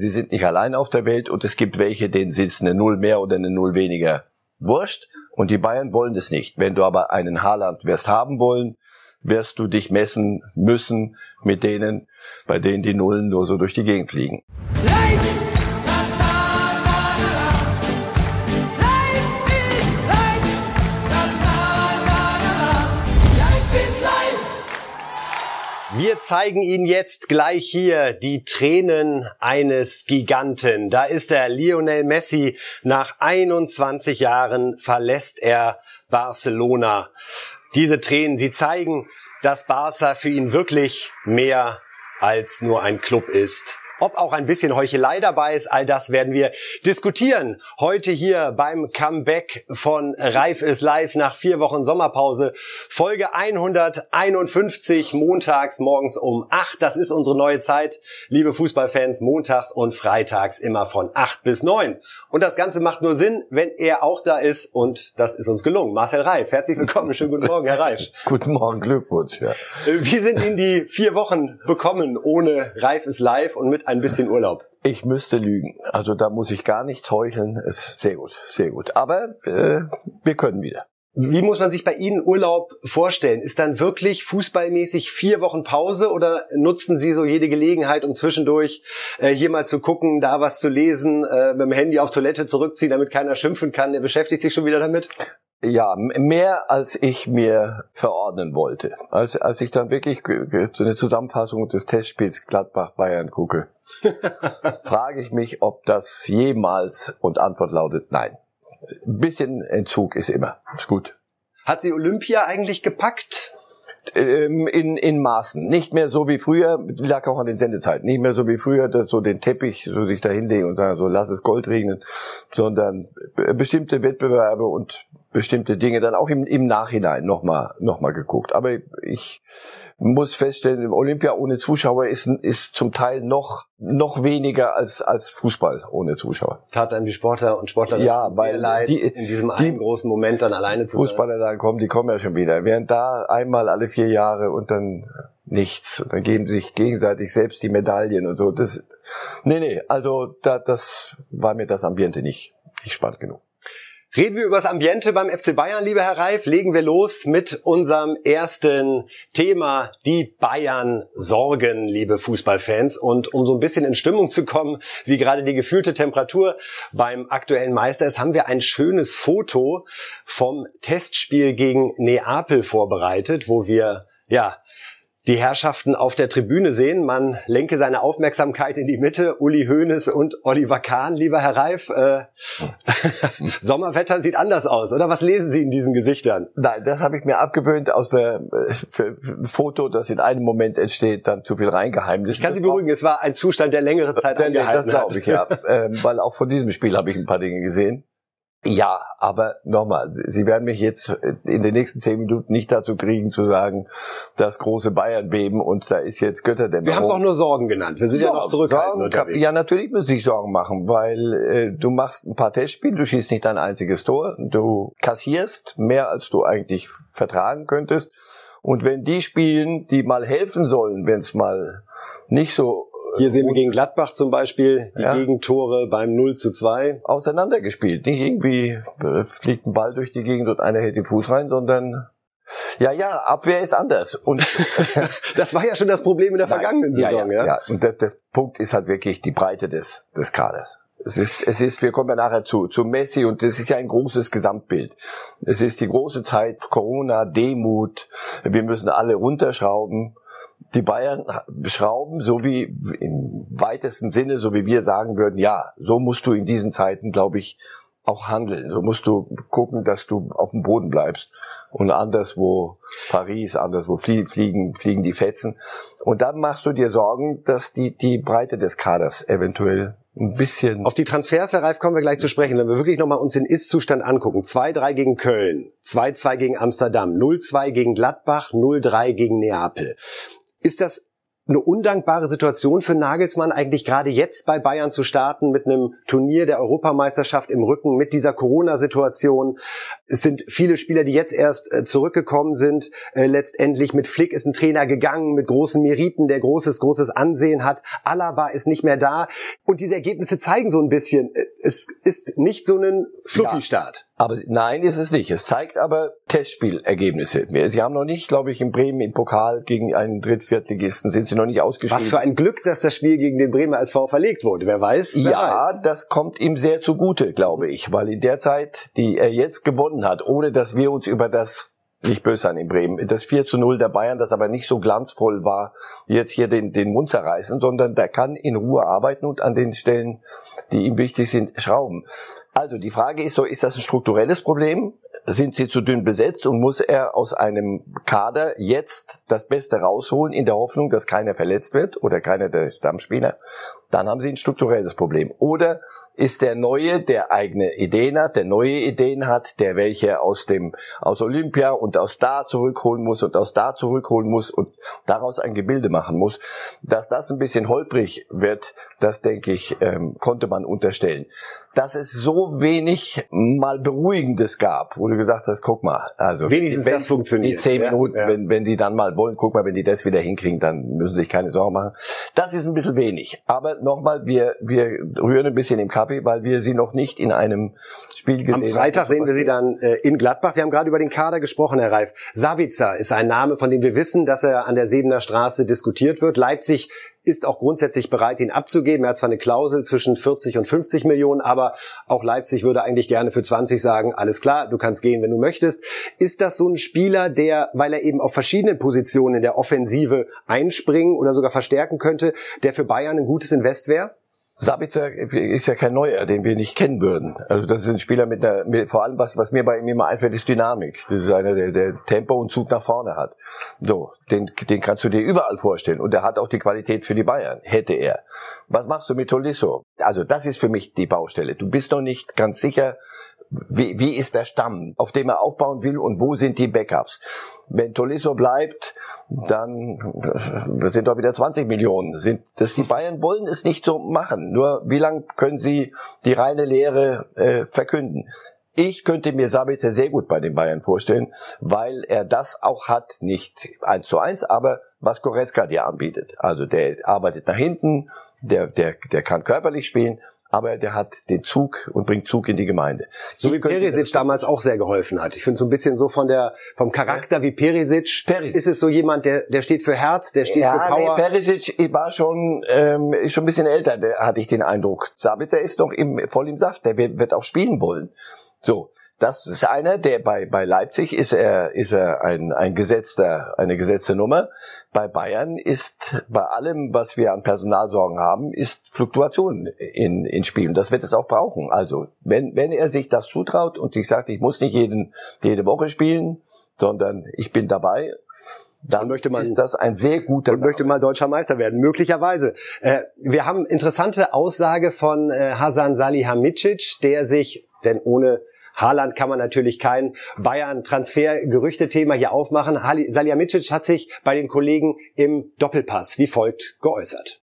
sie sind nicht allein auf der Welt und es gibt welche, denen ist eine Null mehr oder eine Null weniger wurscht. Und die Bayern wollen das nicht. Wenn du aber einen Haaland wirst haben wollen, wirst du dich messen müssen mit denen, bei denen die Nullen nur so durch die Gegend fliegen. Wir zeigen Ihnen jetzt gleich hier die Tränen eines Giganten. Da ist er, Lionel Messi. Nach 21 Jahren verlässt er Barcelona. Diese Tränen, sie zeigen, dass Barca für ihn wirklich mehr als nur ein Club ist. Ob auch ein bisschen Heuchelei dabei ist, all das werden wir diskutieren. Heute hier beim Comeback von Reif ist live nach vier Wochen Sommerpause. Folge 151 montags morgens um acht. Das ist unsere neue Zeit. Liebe Fußballfans, montags und freitags immer von acht bis neun. Und das Ganze macht nur Sinn, wenn er auch da ist. Und das ist uns gelungen. Marcel Reif, herzlich willkommen. Schönen guten Morgen, Herr Reif. guten Morgen, Glückwunsch. Ja. Wie sind Ihnen die vier Wochen bekommen ohne Reif ist live und mit ein bisschen Urlaub. Ich müsste lügen. Also da muss ich gar nichts heucheln. Ist sehr gut, sehr gut. Aber äh, wir können wieder. Wie muss man sich bei Ihnen Urlaub vorstellen? Ist dann wirklich fußballmäßig vier Wochen Pause oder nutzen Sie so jede Gelegenheit, um zwischendurch äh, hier mal zu gucken, da was zu lesen, äh, mit dem Handy auf Toilette zurückziehen, damit keiner schimpfen kann? Er beschäftigt sich schon wieder damit? Ja, mehr als ich mir verordnen wollte. Als, als ich dann wirklich so eine Zusammenfassung des Testspiels Gladbach-Bayern gucke, frage ich mich, ob das jemals und Antwort lautet nein. Ein bisschen Entzug ist immer. Ist gut. Hat sie Olympia eigentlich gepackt? Ähm, in, in Maßen. Nicht mehr so wie früher, lag auch an den Sendezeiten, nicht mehr so wie früher, dass so den Teppich so sich da hinlegen und sagen, so lass es Gold regnen, sondern bestimmte Wettbewerbe und bestimmte Dinge dann auch im, im Nachhinein nochmal noch mal geguckt. Aber ich muss feststellen, Olympia ohne Zuschauer ist, ist zum Teil noch, noch weniger als, als Fußball ohne Zuschauer. Tat einem die Sportler und Sportler ja, weil leid, die, in diesem einen großen Moment dann alleine zu Fußballer dann kommen, die kommen ja schon wieder. Während da einmal alle vier Jahre und dann nichts. Und dann geben sie sich gegenseitig selbst die Medaillen und so. Das, nee, nee, also da, das war mir das Ambiente nicht, nicht spannend genug. Reden wir über das Ambiente beim FC Bayern, lieber Herr Reif. Legen wir los mit unserem ersten Thema, die Bayern Sorgen, liebe Fußballfans. Und um so ein bisschen in Stimmung zu kommen, wie gerade die gefühlte Temperatur beim aktuellen Meister ist, haben wir ein schönes Foto vom Testspiel gegen Neapel vorbereitet, wo wir ja die Herrschaften auf der Tribüne sehen. Man lenke seine Aufmerksamkeit in die Mitte. Uli Hoeneß und Oliver Kahn, lieber Herr Reif. Äh, Sommerwetter sieht anders aus, oder? Was lesen Sie in diesen Gesichtern? Nein, das habe ich mir abgewöhnt aus der äh, Foto, das in einem Moment entsteht, dann zu viel reingeheimnis. Ich kann Sie beruhigen, es war ein Zustand, der längere Zeit äh, angehalten Das glaube ich, ja. ähm, weil auch von diesem Spiel habe ich ein paar Dinge gesehen. Ja, aber nochmal, Sie werden mich jetzt in den nächsten zehn Minuten nicht dazu kriegen zu sagen, das große Bayern beben und da ist jetzt Götterdämmerung. Wir haben es auch nur Sorgen genannt. Wir sind Sorgen, ja noch zurückhaltend unterwegs. Ja, natürlich muss ich Sorgen machen, weil äh, du machst ein paar Testspiele, du schießt nicht dein einziges Tor, du kassierst mehr, als du eigentlich vertragen könntest. Und wenn die spielen, die mal helfen sollen, wenn es mal nicht so hier sehen wir gegen Gladbach zum Beispiel die ja. Gegentore beim 0 zu 2. Auseinandergespielt. Nicht irgendwie äh, fliegt ein Ball durch die Gegend und einer hält den Fuß rein, sondern ja, ja, Abwehr ist anders. Und das war ja schon das Problem in der vergangenen Nein, Saison. Ja, ja, ja. Und das, das Punkt ist halt wirklich die Breite des, des Kaders. Es ist, es ist, wir kommen ja nachher zu, zu Messi und das ist ja ein großes Gesamtbild. Es ist die große Zeit, Corona, Demut, wir müssen alle runterschrauben die Bayern schrauben, so wie im weitesten Sinne, so wie wir sagen würden, ja, so musst du in diesen Zeiten, glaube ich, auch handeln. So musst du gucken, dass du auf dem Boden bleibst. Und anderswo Paris, anderswo fliegen, fliegen die Fetzen. Und dann machst du dir Sorgen, dass die, die Breite des Kaders eventuell ein bisschen. Auf die Transfers, Herr Reif, kommen wir gleich zu sprechen. Wenn wir wirklich nochmal uns den Ist-Zustand angucken. 2-3 gegen Köln, 2-2 gegen Amsterdam, 0-2 gegen Gladbach, 0-3 gegen Neapel. Ist das eine undankbare Situation für Nagelsmann, eigentlich gerade jetzt bei Bayern zu starten mit einem Turnier der Europameisterschaft im Rücken, mit dieser Corona-Situation. Es sind viele Spieler, die jetzt erst äh, zurückgekommen sind. Äh, letztendlich mit Flick ist ein Trainer gegangen mit großen Meriten, der großes, großes Ansehen hat. Alaba ist nicht mehr da. Und diese Ergebnisse zeigen so ein bisschen, äh, es ist nicht so ein Fluffy-Start. Ja. Aber nein, ist es nicht. Es zeigt aber Testspielergebnisse. Sie haben noch nicht, glaube ich, in Bremen im Pokal gegen einen Drittviertligisten sind sie noch nicht ausgeschieden. Was für ein Glück, dass das Spiel gegen den Bremer SV verlegt wurde. Wer weiß? Wer ja, weiß. das kommt ihm sehr zugute, glaube ich, weil in der Zeit, die er jetzt gewonnen hat, ohne dass wir uns über das nicht böse sein in Bremen. Das 4 zu 0 der Bayern, das aber nicht so glanzvoll war, jetzt hier den, den Mund zerreißen, sondern der kann in Ruhe arbeiten und an den Stellen, die ihm wichtig sind, schrauben. Also die Frage ist so, ist das ein strukturelles Problem? Sind sie zu dünn besetzt und muss er aus einem Kader jetzt das Beste rausholen in der Hoffnung, dass keiner verletzt wird oder keiner der Stammspieler? Dann haben sie ein strukturelles Problem. Oder ist der Neue, der eigene Ideen hat, der neue Ideen hat, der welche aus dem, aus Olympia und aus da zurückholen muss und aus da zurückholen muss und daraus ein Gebilde machen muss. Dass das ein bisschen holprig wird, das denke ich, ähm, konnte man unterstellen. Dass es so wenig mal Beruhigendes gab, wo du gesagt hast, guck mal, also wenigstens wenn, das funktioniert. Die zehn Minuten, ja, ja. wenn, wenn die dann mal wollen, guck mal, wenn die das wieder hinkriegen, dann müssen sie sich keine Sorgen machen. Das ist ein bisschen wenig. Aber nochmal, wir, wir rühren ein bisschen im Kaffee, weil wir sie noch nicht in einem Spiel gesehen haben. Am Freitag sehen wir sie dann äh, in Gladbach. Wir haben gerade über den Kader gesprochen, Herr Reif. Sabitzer ist ein Name, von dem wir wissen, dass er an der Sebener Straße diskutiert wird. Leipzig ist auch grundsätzlich bereit, ihn abzugeben. Er hat zwar eine Klausel zwischen 40 und 50 Millionen, aber auch Leipzig würde eigentlich gerne für 20 sagen, alles klar, du kannst gehen, wenn du möchtest. Ist das so ein Spieler, der, weil er eben auf verschiedenen Positionen in der Offensive einspringen oder sogar verstärken könnte, der für Bayern ein gutes Invest wäre? Sabitzer ist ja kein Neuer, den wir nicht kennen würden. Also das ist ein Spieler mit einer, mit, vor allem was, was mir bei ihm immer einfällt, ist Dynamik. Das ist einer, der, der Tempo und Zug nach vorne hat. So, den, den kannst du dir überall vorstellen. Und er hat auch die Qualität für die Bayern. Hätte er. Was machst du mit Tolisso? Also das ist für mich die Baustelle. Du bist noch nicht ganz sicher, wie, wie ist der Stamm, auf dem er aufbauen will und wo sind die Backups. Wenn Tolisso bleibt, dann sind doch wieder 20 Millionen. Sind das die Bayern wollen es nicht so machen. Nur wie lang können sie die reine Lehre äh, verkünden? Ich könnte mir Sabitzer sehr gut bei den Bayern vorstellen, weil er das auch hat, nicht eins zu eins, aber was Goretzka dir anbietet. Also der arbeitet nach hinten, der, der, der kann körperlich spielen aber der hat den Zug und bringt Zug in die Gemeinde. So wie Perisic damals auch sehr geholfen hat. Ich finde so ein bisschen so von der vom Charakter ja. wie Perisic, Perisic, ist es so jemand, der der steht für Herz, der steht ja, für Power. Nee, Perisic war schon ähm, ist schon ein bisschen älter, der, hatte ich den Eindruck. Sabitzer ist noch im, voll im Saft, der wird, wird auch spielen wollen. So, das ist einer, der bei, bei Leipzig ist er, ist er ein, ein gesetzter, eine gesetzte Nummer. Bei Bayern ist bei allem, was wir an Personalsorgen haben, ist Fluktuation in, in Spielen. Das wird es auch brauchen. Also, wenn, wenn er sich das zutraut und sich sagt, ich muss nicht jeden, jede Woche spielen, sondern ich bin dabei, dann möchte man, ist das ein sehr guter und möchte mal deutscher Meister werden, möglicherweise. Äh, wir haben interessante Aussage von äh, Hasan Salihamidzic, der sich, denn ohne Haaland kann man natürlich kein Bayern-Transfer-Gerüchtethema hier aufmachen. Salihamidzic hat sich bei den Kollegen im Doppelpass wie folgt geäußert.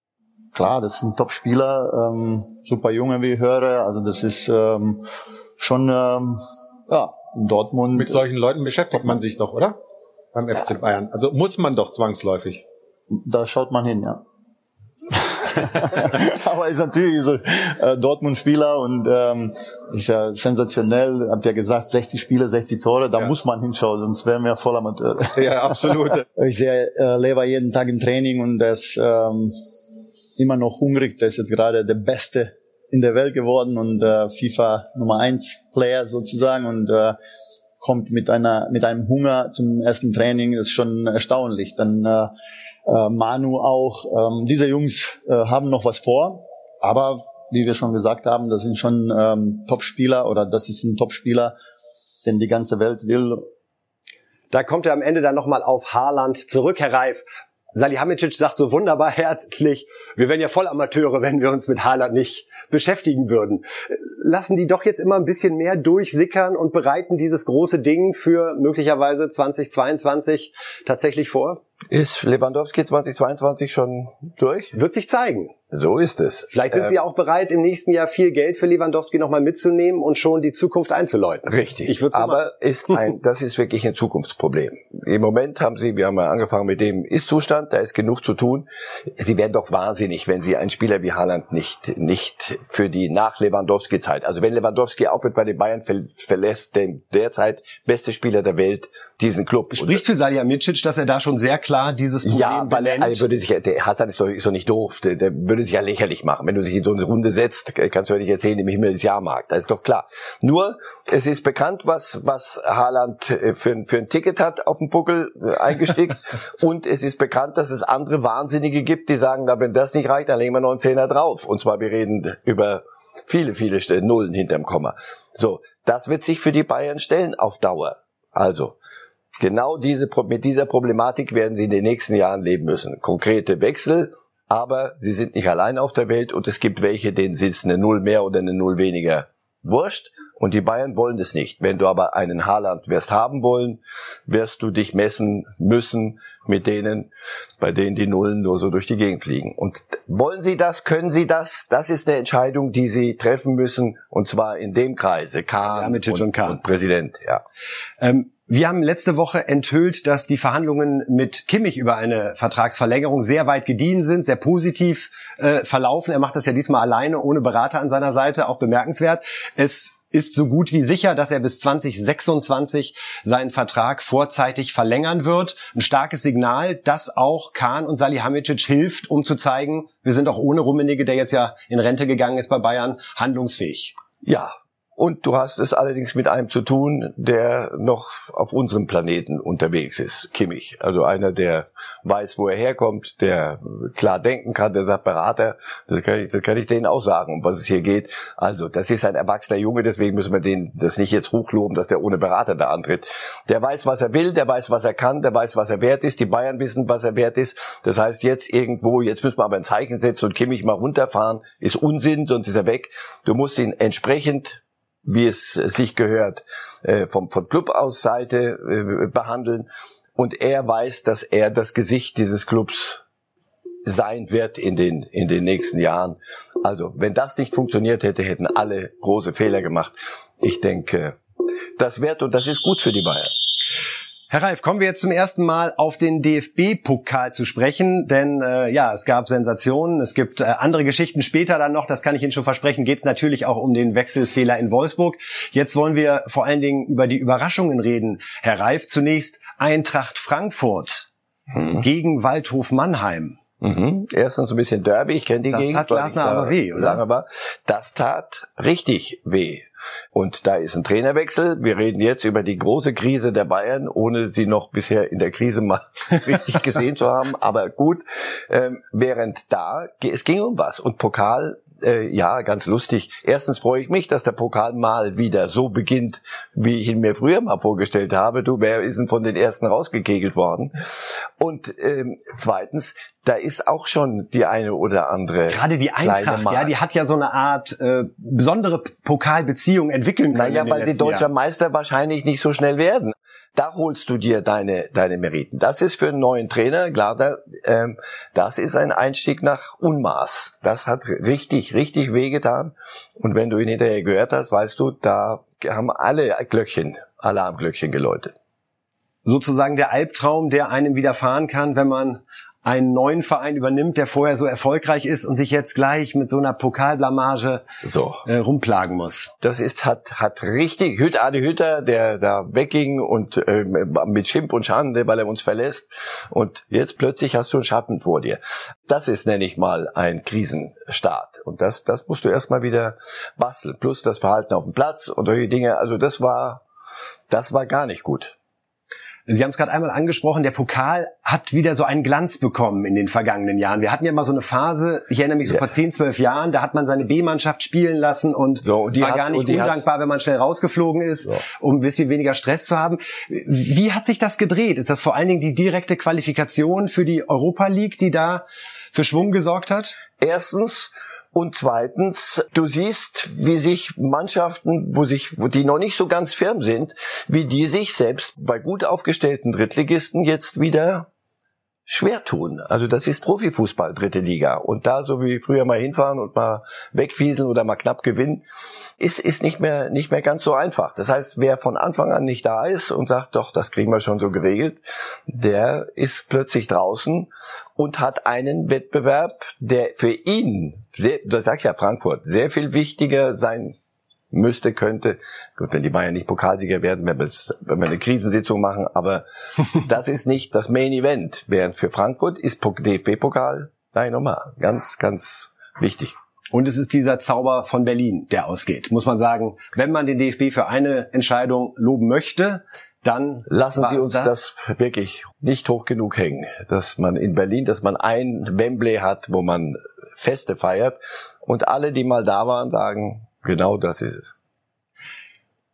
Klar, das ist ein Top-Spieler, ähm, super Junge, wie ich höre. Also das ist ähm, schon, ähm, ja, in Dortmund. Mit solchen Leuten beschäftigt man sich doch, oder? Beim FC Bayern. Also muss man doch zwangsläufig. Da schaut man hin, ja. aber ist natürlich so äh, Dortmund-Spieler und ähm, ist ja sensationell. Habt ja gesagt, 60 Spiele, 60 Tore, da ja. muss man hinschauen, sonst wären wir voll Amateur. Ja, absolut. ich sehe äh, Lever jeden Tag im Training und der ist ähm, immer noch hungrig. Der ist jetzt gerade der Beste in der Welt geworden und äh, FIFA Nummer 1 Player sozusagen und äh, kommt mit einer mit einem Hunger zum ersten Training, das ist schon erstaunlich. Dann äh, äh, Manu auch. Ähm, diese Jungs äh, haben noch was vor, aber wie wir schon gesagt haben, das sind schon ähm, Top-Spieler oder das ist ein Top-Spieler, den die ganze Welt will. Da kommt er am Ende dann nochmal auf Haaland zurück, Herr Reif. Salihamidzic sagt so wunderbar herzlich, wir wären ja voll Amateure, wenn wir uns mit Haaland nicht beschäftigen würden. Lassen die doch jetzt immer ein bisschen mehr durchsickern und bereiten dieses große Ding für möglicherweise 2022 tatsächlich vor? Ist Lewandowski 2022 schon durch? Wird sich zeigen. So ist es. Vielleicht sind Ähm, Sie auch bereit, im nächsten Jahr viel Geld für Lewandowski nochmal mitzunehmen und schon die Zukunft einzuläuten. Richtig. Ich würde aber ist ein, das ist wirklich ein Zukunftsproblem. Im Moment haben Sie, wir haben ja angefangen mit dem Ist-Zustand, da ist genug zu tun. Sie werden doch wahnsinnig, wenn Sie einen Spieler wie Haaland nicht, nicht für die nach Lewandowski-Zeit, also wenn Lewandowski aufhört bei den Bayern, ver verlässt der derzeit beste Spieler der Welt diesen Club. Spricht für Salihamidzic, dass er da schon sehr klar dieses Problem Ja, weil er, er würde sich, der Hassan ist doch, ist doch nicht doof, der, der würde sich ja lächerlich machen. Wenn du dich in so eine Runde setzt, kannst du ja nicht erzählen, im Himmel des Jahrmarkt. Das ist doch klar. Nur, es ist bekannt, was, was Haaland äh, für, ein- für ein Ticket hat auf dem Buckel äh, eingestickt. Und es ist bekannt, dass es andere Wahnsinnige gibt, die sagen, na, wenn das nicht reicht, dann legen wir noch einen Zehner drauf. Und zwar, wir reden über viele, viele Nullen hinterm Komma. So, das wird sich für die Bayern stellen auf Dauer. Also, Genau diese, mit dieser Problematik werden sie in den nächsten Jahren leben müssen. Konkrete Wechsel, aber sie sind nicht allein auf der Welt und es gibt welche, denen ist eine Null mehr oder eine Null weniger wurscht. Und die Bayern wollen das nicht. Wenn du aber einen Haaland wirst haben wollen, wirst du dich messen müssen mit denen, bei denen die Nullen nur so durch die Gegend fliegen. Und wollen sie das, können sie das? Das ist eine Entscheidung, die sie treffen müssen. Und zwar in dem Kreise. Kahn, Salihamidzic und, und Kahn. und Präsident, ja. Ähm, wir haben letzte Woche enthüllt, dass die Verhandlungen mit Kimmich über eine Vertragsverlängerung sehr weit gediehen sind, sehr positiv äh, verlaufen. Er macht das ja diesmal alleine, ohne Berater an seiner Seite, auch bemerkenswert. Es ist so gut wie sicher, dass er bis 2026 seinen Vertrag vorzeitig verlängern wird. Ein starkes Signal, das auch Kahn und Salihamidzic hilft, um zu zeigen, wir sind auch ohne Rummenigge, der jetzt ja in Rente gegangen ist bei Bayern, handlungsfähig. Ja, und du hast es allerdings mit einem zu tun, der noch auf unserem Planeten unterwegs ist, Kimmich. Also einer, der weiß, wo er herkommt, der klar denken kann, der sagt, Berater, das kann ich, das kann ich denen auch sagen, um was es hier geht. Also, das ist ein erwachsener Junge, deswegen müssen wir den das nicht jetzt hochloben, dass der ohne Berater da antritt. Der weiß, was er will, der weiß, was er kann, der weiß, was er wert ist. Die Bayern wissen, was er wert ist. Das heißt, jetzt irgendwo, jetzt müssen wir aber ein Zeichen setzen und Kimmich mal runterfahren, ist Unsinn, sonst ist er weg. Du musst ihn entsprechend wie es sich gehört, äh, vom, von Club aus Seite äh, behandeln. Und er weiß, dass er das Gesicht dieses Clubs sein wird in den, in den nächsten Jahren. Also, wenn das nicht funktioniert hätte, hätten alle große Fehler gemacht. Ich denke, das wird und das ist gut für die Bayern. Herr Reif, kommen wir jetzt zum ersten Mal auf den DFB-Pokal zu sprechen, denn äh, ja, es gab Sensationen, es gibt äh, andere Geschichten später dann noch, das kann ich Ihnen schon versprechen, geht es natürlich auch um den Wechselfehler in Wolfsburg. Jetzt wollen wir vor allen Dingen über die Überraschungen reden. Herr Reif, zunächst Eintracht Frankfurt gegen Waldhof Mannheim. Mhm. Erstens ein bisschen Derby, ich kenne die Das Gegend. tat weil Glasner da aber weh, oder? War. Das tat richtig weh. Und da ist ein Trainerwechsel. Wir reden jetzt über die große Krise der Bayern, ohne sie noch bisher in der Krise mal richtig gesehen zu haben. Aber gut, ähm, während da, es ging um was. Und Pokal, äh, ja, ganz lustig. Erstens freue ich mich, dass der Pokal mal wieder so beginnt, wie ich ihn mir früher mal vorgestellt habe. Du, wer ist denn von den Ersten rausgekegelt worden? Und ähm, zweitens, da ist auch schon die eine oder andere Gerade die Eintracht, ja, die hat ja so eine Art äh, besondere Pokalbeziehung entwickeln können. Naja, weil sie deutscher Jahren. Meister wahrscheinlich nicht so schnell werden. Da holst du dir deine, deine Meriten. Das ist für einen neuen Trainer, klar, da, ähm, das ist ein Einstieg nach Unmaß. Das hat richtig, richtig wehgetan. Und wenn du ihn hinterher gehört hast, weißt du, da haben alle Glöckchen, Alarmglöckchen geläutet. sozusagen der Albtraum, der einem widerfahren kann, wenn man einen neuen Verein übernimmt, der vorher so erfolgreich ist und sich jetzt gleich mit so einer Pokalblamage So. äh, rumplagen muss. Das ist, hat, hat richtig, Hüt, Adi Hütter, der da wegging und ähm, mit Schimpf und Schande, weil er uns verlässt. Und jetzt plötzlich hast du einen Schatten vor dir. Das ist, nenne ich mal, ein Krisenstart. Und das, das musst du erstmal wieder basteln. Plus das Verhalten auf dem Platz und solche Dinge. Also das war, das war gar nicht gut. Sie haben es gerade einmal angesprochen, der Pokal hat wieder so einen Glanz bekommen in den vergangenen Jahren. Wir hatten ja mal so eine Phase, ich erinnere mich so Ja. vor 10, 12 Jahren, da hat man seine B-Mannschaft spielen lassen und, So, und die war hat- gar nicht undankbar, wenn man schnell rausgeflogen ist, So. um ein bisschen weniger Stress zu haben. Wie hat sich das gedreht? Ist das vor allen Dingen die direkte Qualifikation für die Europa League, die da für Schwung gesorgt hat? Erstens. Und zweitens, du siehst, wie sich Mannschaften, wo sich, wo die noch nicht so ganz firm sind, wie die sich selbst bei gut aufgestellten Drittligisten jetzt wieder schwer tun. Also das ist Profifußball, dritte Liga. Und da so wie früher mal hinfahren und mal wegfieseln oder mal knapp gewinnen, ist, ist nicht mehr, nicht mehr ganz so einfach. Das heißt, wer von Anfang an nicht da ist und sagt, doch, das kriegen wir schon so geregelt, der ist plötzlich draußen und hat einen Wettbewerb, der für ihn, sehr, das sagt ja Frankfurt, sehr viel wichtiger sein müsste, könnte. Gut, wenn die Bayern nicht Pokalsieger werden, wenn wir, eine Krisensitzung machen, aber das ist nicht das Main Event. Während für Frankfurt ist DFB-Pokal, nein, nochmal, ganz, ganz wichtig. Und es ist dieser Zauber von Berlin, der ausgeht. Muss man sagen, wenn man den DFB für eine Entscheidung loben möchte, dann lassen Sie uns das? das? wirklich nicht hoch genug hängen, dass man in Berlin, dass man ein Wembley hat, wo man Feste feiert und alle, die mal da waren, sagen, Genau das ist es.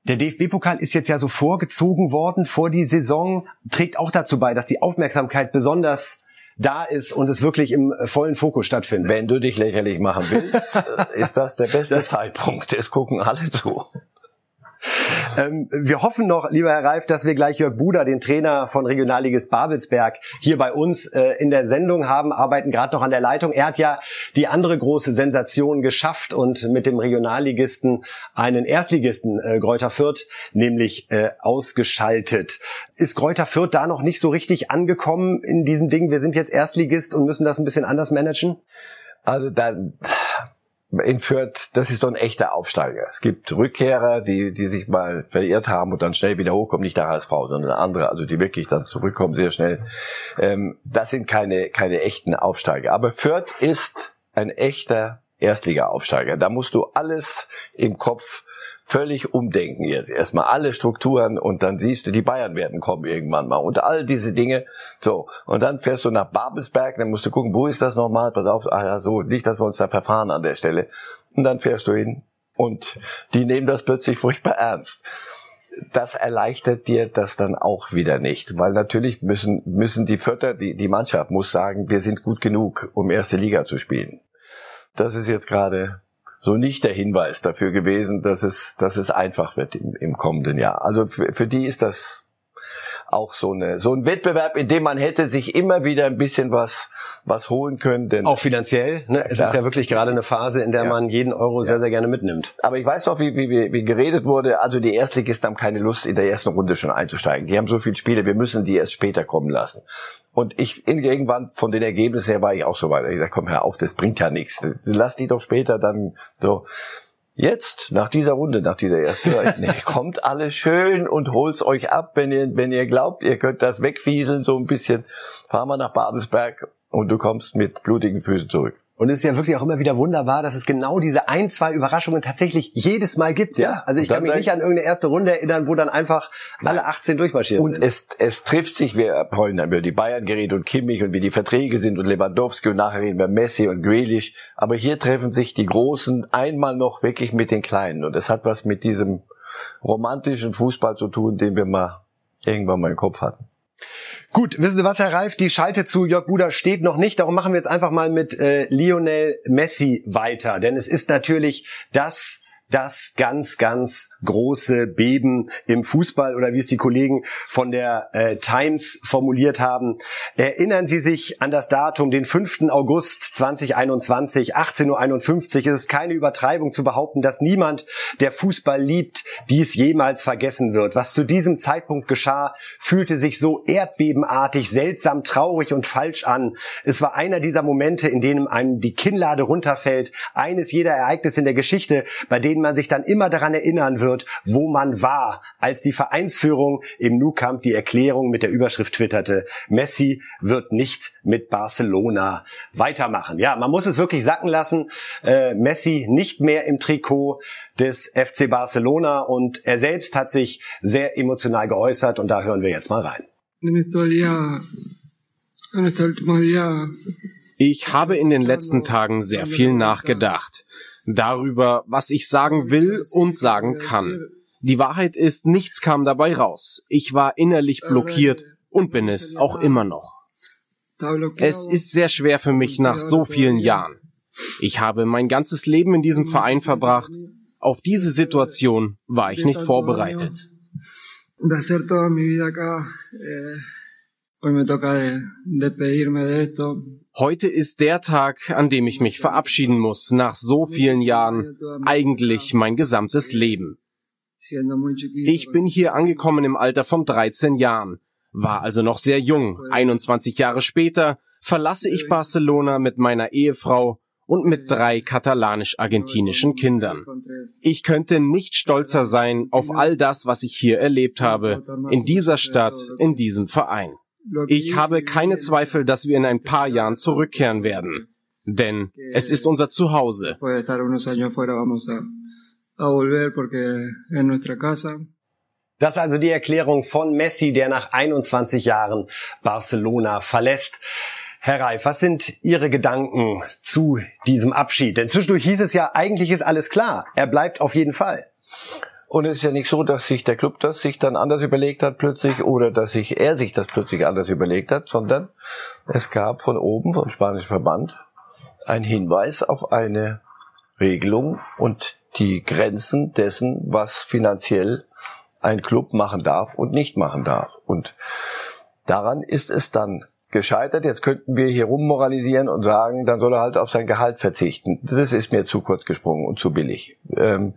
Der DFB-Pokal ist jetzt ja so vorgezogen worden vor die Saison, trägt auch dazu bei, dass die Aufmerksamkeit besonders da ist und es wirklich im vollen Fokus stattfindet. Wenn du dich lächerlich machen willst, ist das der beste Zeitpunkt. Es gucken alle zu. Ähm, wir hoffen noch, lieber Herr Reif, dass wir gleich Jörg Buder, den Trainer von Regionalligist Babelsberg, hier bei uns äh, in der Sendung haben, arbeiten gerade noch an der Leitung. Er hat ja die andere große Sensation geschafft und mit dem Regionalligisten einen Erstligisten äh, Gräuter Fürth nämlich äh, ausgeschaltet. Ist Gräuter Fürth da noch nicht so richtig angekommen in diesem Ding? Wir sind jetzt Erstligist und müssen das ein bisschen anders managen? Also da in Fürth, das ist doch ein echter Aufsteiger. Es gibt Rückkehrer, die, die sich mal verirrt haben und dann schnell wieder hochkommen, nicht der HSV, sondern andere, also die wirklich dann zurückkommen sehr schnell. Ähm, das sind keine, keine echten Aufsteiger. Aber Fürth ist ein echter Erstliga-Aufsteiger. Da musst du alles im Kopf völlig umdenken jetzt. Erstmal alle Strukturen und dann siehst du, die Bayern werden kommen irgendwann mal und all diese Dinge. So. Und dann fährst du nach Babelsberg, dann musst du gucken, wo ist das nochmal? Pass auf, ah ja, so, nicht, dass wir uns da verfahren an der Stelle. Und dann fährst du hin und die nehmen das plötzlich furchtbar ernst das erleichtert dir das dann auch wieder nicht, weil natürlich müssen müssen die Vierter, die die Mannschaft muss sagen, wir sind gut genug, um erste Liga zu spielen. Das ist jetzt gerade so nicht der Hinweis dafür gewesen, dass es, dass es einfach wird im, im kommenden Jahr. Also für, für die ist das auch so eine so ein Wettbewerb, in dem man hätte sich immer wieder ein bisschen was was holen können. Denn auch finanziell. Ne? Es ist ja wirklich gerade eine Phase, in der ja. man jeden Euro sehr sehr gerne mitnimmt. Aber ich weiß noch, wie, wie, wie geredet wurde. Also die Erstligisten haben keine Lust, in der ersten Runde schon einzusteigen. Die haben so viele Spiele, wir müssen die erst später kommen lassen. Und ich irgendwann von den Ergebnissen her war ich auch so weit. Ich dachte, komm hör auf, das bringt ja nichts. Lass die doch später dann so. Jetzt, nach dieser Runde, nach dieser ersten, nee, kommt alles schön und holt's euch ab, wenn ihr, wenn ihr glaubt, ihr könnt das wegfieseln, so ein bisschen. Fahren wir nach Babelsberg und du kommst mit blutigen Füßen zurück. Und es ist ja wirklich auch immer wieder wunderbar, dass es genau diese ein, zwei Überraschungen tatsächlich jedes Mal gibt. Ja, also ich kann mich nicht an irgendeine erste Runde erinnern, wo dann einfach alle 18 durchmarschiert und sind. Und es, es trifft sich, wir wollen dann über die Bayern geredet und Kimmich und wie die Verträge sind und Lewandowski und nachher reden wir Messi und Grealish. Aber hier treffen sich die Großen einmal noch wirklich mit den Kleinen. Und es hat was mit diesem romantischen Fußball zu tun, den wir mal irgendwann mal im Kopf hatten. Gut, wissen Sie was, Herr Reif? Die Schalte zu Jörg Buda steht noch nicht. Darum machen wir jetzt einfach mal mit äh, Lionel Messi weiter. Denn es ist natürlich das das ganz, ganz große Beben im Fußball oder wie es die Kollegen von der äh, Times formuliert haben. Erinnern Sie sich an das Datum, den 5. August 2021, 18.51 Uhr. Es ist keine Übertreibung zu behaupten, dass niemand, der Fußball liebt, dies jemals vergessen wird. Was zu diesem Zeitpunkt geschah, fühlte sich so erdbebenartig, seltsam, traurig und falsch an. Es war einer dieser Momente, in denen einem die Kinnlade runterfällt, eines jeder Ereignisse in der Geschichte, bei denen man sich dann immer daran erinnern wird, wo man war, als die Vereinsführung im Nou Camp die Erklärung mit der Überschrift twitterte, Messi wird nicht mit Barcelona weitermachen. Ja, man muss es wirklich sacken lassen. Äh, Messi nicht mehr im Trikot des FC Barcelona und er selbst hat sich sehr emotional geäußert und da hören wir jetzt mal rein. Ich habe in den letzten Tagen sehr viel nachgedacht darüber, was ich sagen will und sagen kann. Die Wahrheit ist, nichts kam dabei raus. Ich war innerlich blockiert und bin es auch immer noch. Es ist sehr schwer für mich nach so vielen Jahren. Ich habe mein ganzes Leben in diesem Verein verbracht. Auf diese Situation war ich nicht vorbereitet. Heute ist der Tag, an dem ich mich verabschieden muss, nach so vielen Jahren, eigentlich mein gesamtes Leben. Ich bin hier angekommen im Alter von 13 Jahren, war also noch sehr jung. 21 Jahre später verlasse ich Barcelona mit meiner Ehefrau und mit drei katalanisch-argentinischen Kindern. Ich könnte nicht stolzer sein auf all das, was ich hier erlebt habe, in dieser Stadt, in diesem Verein. Ich habe keine Zweifel, dass wir in ein paar Jahren zurückkehren werden, denn es ist unser Zuhause. Das ist also die Erklärung von Messi, der nach 21 Jahren Barcelona verlässt. Herr Reif, was sind Ihre Gedanken zu diesem Abschied? Denn zwischendurch hieß es ja, eigentlich ist alles klar. Er bleibt auf jeden Fall. Und es ist ja nicht so, dass sich der Club das sich dann anders überlegt hat plötzlich oder dass sich er sich das plötzlich anders überlegt hat, sondern es gab von oben, vom spanischen Verband, einen Hinweis auf eine Regelung und die Grenzen dessen, was finanziell ein Club machen darf und nicht machen darf. Und daran ist es dann gescheitert. Jetzt könnten wir hier rummoralisieren und sagen, dann soll er halt auf sein Gehalt verzichten. Das ist mir zu kurz gesprungen und zu billig. Ähm,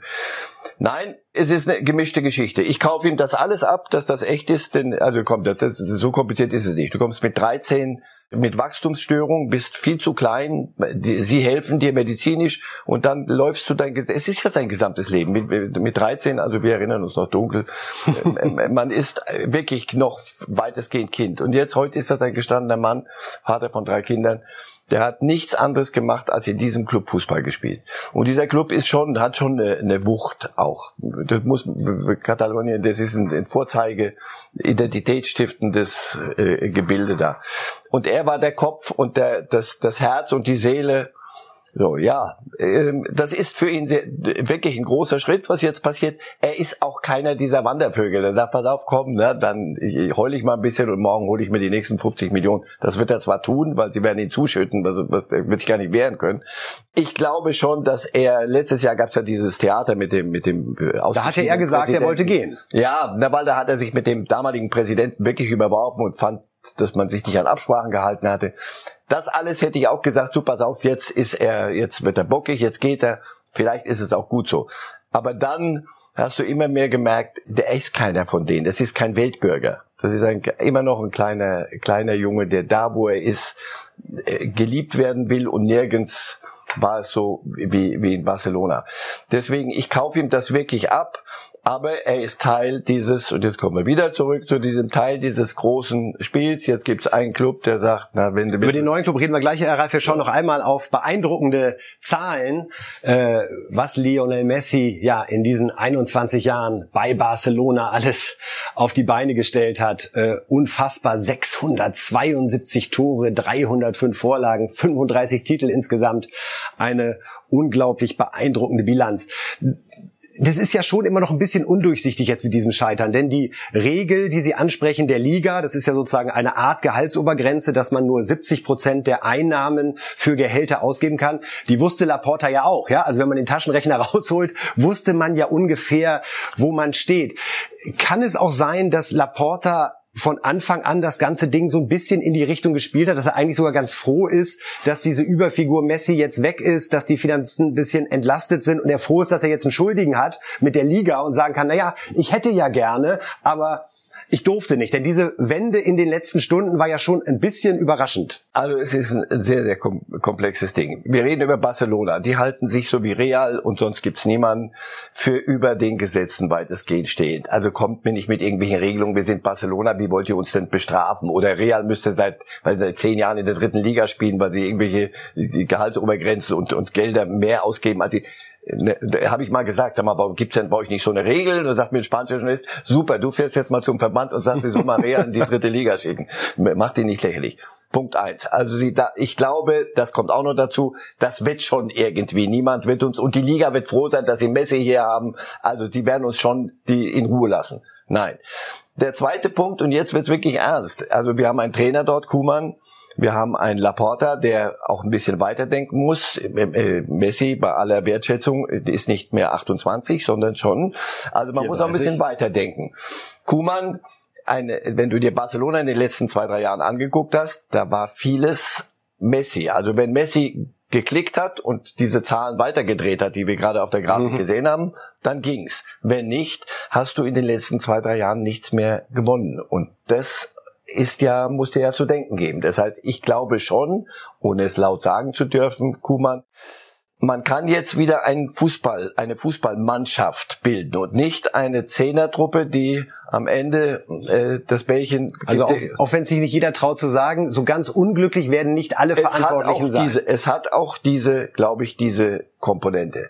nein, es ist eine gemischte Geschichte. Ich kaufe ihm das alles ab, dass das echt ist, denn also kommt, das, das, so kompliziert ist es nicht. Du kommst mit 13 mit Wachstumsstörungen, bist viel zu klein, sie helfen dir medizinisch und dann läufst du dein, es ist ja sein gesamtes Leben. Mit, mit 13, also wir erinnern uns noch dunkel, ähm, ähm, man ist wirklich noch weitestgehend Kind. Und jetzt, heute ist das ein gestandener Mann, Vater von drei Kindern, der hat nichts anderes gemacht, als in diesem Club Fußball gespielt. Und dieser Club ist schon, hat schon eine, eine Wucht auch. Das muss, Katalonien, das ist ein, Vorzeige, identitätsstiftendes äh, Gebilde da. Und er war der Kopf und der, das, das Herz und die Seele so, ja, ähm, das ist für ihn sehr, wirklich ein großer Schritt, was jetzt passiert. Er ist auch keiner dieser Wandervögel. Er sagt, pass auf, komm, ne, dann heul ich mal ein bisschen und morgen hole ich mir die nächsten 50 Millionen. Das wird er zwar tun, weil sie werden ihn zuschütten, also er wird sich gar nicht wehren können. Ich glaube schon, dass er, letztes Jahr gab es ja dieses Theater mit dem, mit dem äh, Da hatte er gesagt, er wollte gehen. Ja, na, weil da hat er sich mit dem damaligen Präsidenten wirklich überworfen und fand, dass man sich nicht an Absprachen gehalten hatte. Das alles hätte ich auch gesagt, so pass auf, jetzt ist er, jetzt wird er bockig, jetzt geht er. Vielleicht ist es auch gut so. Aber dann hast du immer mehr gemerkt, der ist keiner von denen. Das ist kein Weltbürger. Das ist ein, immer noch ein kleiner, kleiner Junge, der da, wo er ist, äh, geliebt werden will und nirgends war es so wie, wie in Barcelona. Deswegen, ich kaufe ihm das wirklich ab aber er ist Teil dieses, und jetzt kommen wir wieder zurück zu diesem Teil dieses großen Spiels. Jetzt gibt es einen Club, der sagt, na, wenn Sie Über den neuen Club reden wir gleich, Herr Reif. Wir schauen noch einmal auf beeindruckende Zahlen, äh, was Lionel Messi ja in diesen 21 Jahren bei Barcelona alles auf die Beine gestellt hat. Äh, unfassbar 672 Tore, 305 Vorlagen, 35 Titel insgesamt. Eine unglaublich beeindruckende Bilanz das ist ja schon immer noch ein bisschen undurchsichtig jetzt mit diesem Scheitern, denn die Regel, die Sie ansprechen, der Liga, das ist ja sozusagen eine Art Gehaltsobergrenze, dass man nur 70 Prozent der Einnahmen für Gehälter ausgeben kann. Die wusste Laporta ja auch, ja. Also wenn man den Taschenrechner rausholt, wusste man ja ungefähr, wo man steht. Kann es auch sein, dass Laporta von Anfang an das ganze Ding so ein bisschen in die Richtung gespielt hat, dass er eigentlich sogar ganz froh ist, dass diese Überfigur Messi jetzt weg ist, dass die Finanzen ein bisschen entlastet sind und er froh ist, dass er jetzt einen Schuldigen hat mit der Liga und sagen kann, naja, ich hätte ja gerne, aber ich durfte nicht, denn diese Wende in den letzten Stunden war ja schon ein bisschen überraschend. Also es ist ein sehr, sehr komplexes Ding. Wir reden über Barcelona. Die halten sich so wie Real und sonst gibt's niemanden für über den Gesetzen weitestgehend stehend. Also kommt mir nicht mit irgendwelchen Regelungen, wir sind Barcelona, wie wollt ihr uns denn bestrafen? Oder Real müsste seit, weil seit zehn Jahren in der dritten Liga spielen, weil sie irgendwelche Gehaltsobergrenzen und, und Gelder mehr ausgeben als sie ne, habe ich mal gesagt, sag mal, warum gibt's denn bei euch nicht so eine Regel? Und sagt mir ein spanischer Journalist, super, du fährst jetzt mal zum Verband und sagst, sie soll mal Real in die dritte Liga schicken. Mach die nicht lächerlich. Punkt eins. Also sie da, ich glaube, das kommt auch noch dazu, das wird schon irgendwie. Niemand wird uns, und die Liga wird froh sein, dass sie Messi hier haben. Also die werden uns schon die in Ruhe lassen. Nein. Der zweite Punkt, und jetzt wird's wirklich ernst. Also wir haben einen Trainer dort, Kuman, wir haben einen Laporta, der auch ein bisschen weiterdenken muss. Äh, Messi, bei aller Wertschätzung, ist nicht mehr 28, sondern schon. Also man 34. muss auch ein bisschen weiterdenken. Kuman eine, wenn du dir Barcelona in den letzten zwei, drei Jahren angeguckt hast, da war vieles Messi. Also wenn Messi geklickt hat und diese Zahlen weitergedreht hat, die wir gerade auf der Grafik mhm. gesehen haben, dann ging's. Wenn nicht, hast du in den letzten zwei, drei Jahren nichts mehr gewonnen. Und das ist ja, muss dir ja zu denken geben. Das heißt, ich glaube schon, ohne es laut sagen zu dürfen, Kuhmann, man kann jetzt wieder ein Fußball, eine Fußballmannschaft bilden und nicht eine Zehnertruppe, die am Ende äh, das Bällchen. Also auch, auch wenn sich nicht jeder traut zu sagen, so ganz unglücklich werden nicht alle Verantwortlichen sein. Diese, es hat auch diese, glaube ich, diese Komponente,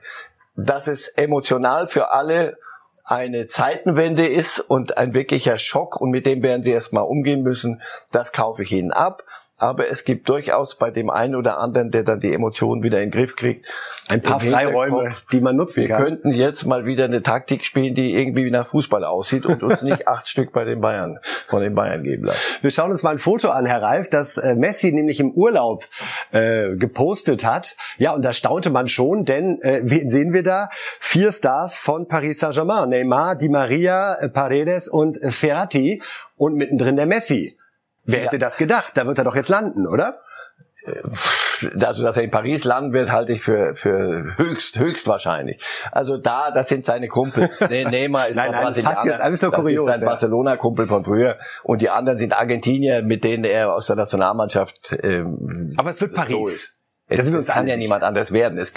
dass es emotional für alle eine Zeitenwende ist und ein wirklicher Schock und mit dem werden sie erstmal umgehen müssen, das kaufe ich ihnen ab aber es gibt durchaus bei dem einen oder anderen, der dann die Emotionen wieder in den Griff kriegt, ein paar Freiräume, die man nutzen wir kann. Wir könnten jetzt mal wieder eine Taktik spielen, die irgendwie nach Fußball aussieht und uns nicht acht Stück bei den Bayern von den Bayern geben lassen. Wir schauen uns mal ein Foto an, Herr Reif, das äh, Messi nämlich im Urlaub äh, gepostet hat. Ja, und da staunte man schon, denn äh, wen sehen wir da? Vier Stars von Paris Saint-Germain: Neymar, Di Maria, äh, Paredes und äh, Ferrati und mittendrin der Messi. Wer hätte das gedacht? Da wird er doch jetzt landen, oder? Also, dass er in Paris landen wird, halte ich für, für höchst, höchst wahrscheinlich. Also da, das sind seine Kumpels. Ne, Neymar ist nein, nein, Brasilianer. Das, jetzt alles nur das kurios, ist sein ja. Barcelona-Kumpel von früher. Und die anderen sind Argentinier, mit denen er aus der Nationalmannschaft. Ähm, Aber es wird Paris. Es, das es kann ja niemand anders werden. Es,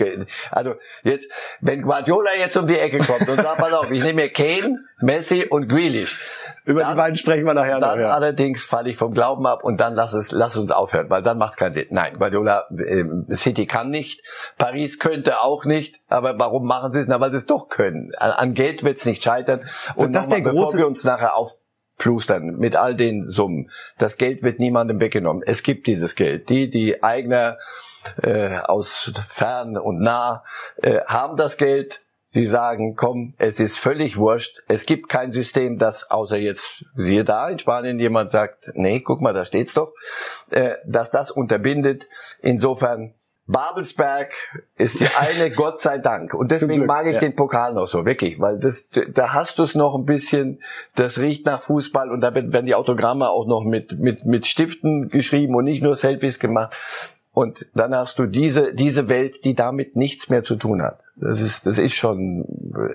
also jetzt, wenn Guardiola jetzt um die Ecke kommt und sagt, pass auf, ich nehme mir Kane, Messi und Grealish. Über dann, die beiden sprechen wir nachher dann noch. Ja. allerdings falle ich vom Glauben ab und dann lass es, lass uns aufhören, weil dann macht keinen Sinn. Nein, Guardiola, äh, City kann nicht, Paris könnte auch nicht, aber warum machen sie es? Na, weil sie es doch können. An, an Geld wird es nicht scheitern. Und das der große, bevor wir uns nachher auf plustern mit all den Summen. Das Geld wird niemandem weggenommen. Es gibt dieses Geld. Die, die eigener äh, aus fern und nah äh, haben das Geld. Sie sagen, komm, es ist völlig wurscht. Es gibt kein System, das außer jetzt, siehe da, in Spanien jemand sagt, nee, guck mal, da steht's doch, äh, dass das unterbindet. Insofern, Babelsberg ist die eine, Gott sei Dank. Und deswegen Glück, mag ich ja. den Pokal noch so, wirklich, weil das, da hast du es noch ein bisschen, das riecht nach Fußball und da werden die Autogramme auch noch mit, mit, mit Stiften geschrieben und nicht nur Selfies gemacht. Und dann hast du diese, diese Welt, die damit nichts mehr zu tun hat. Das ist, das ist schon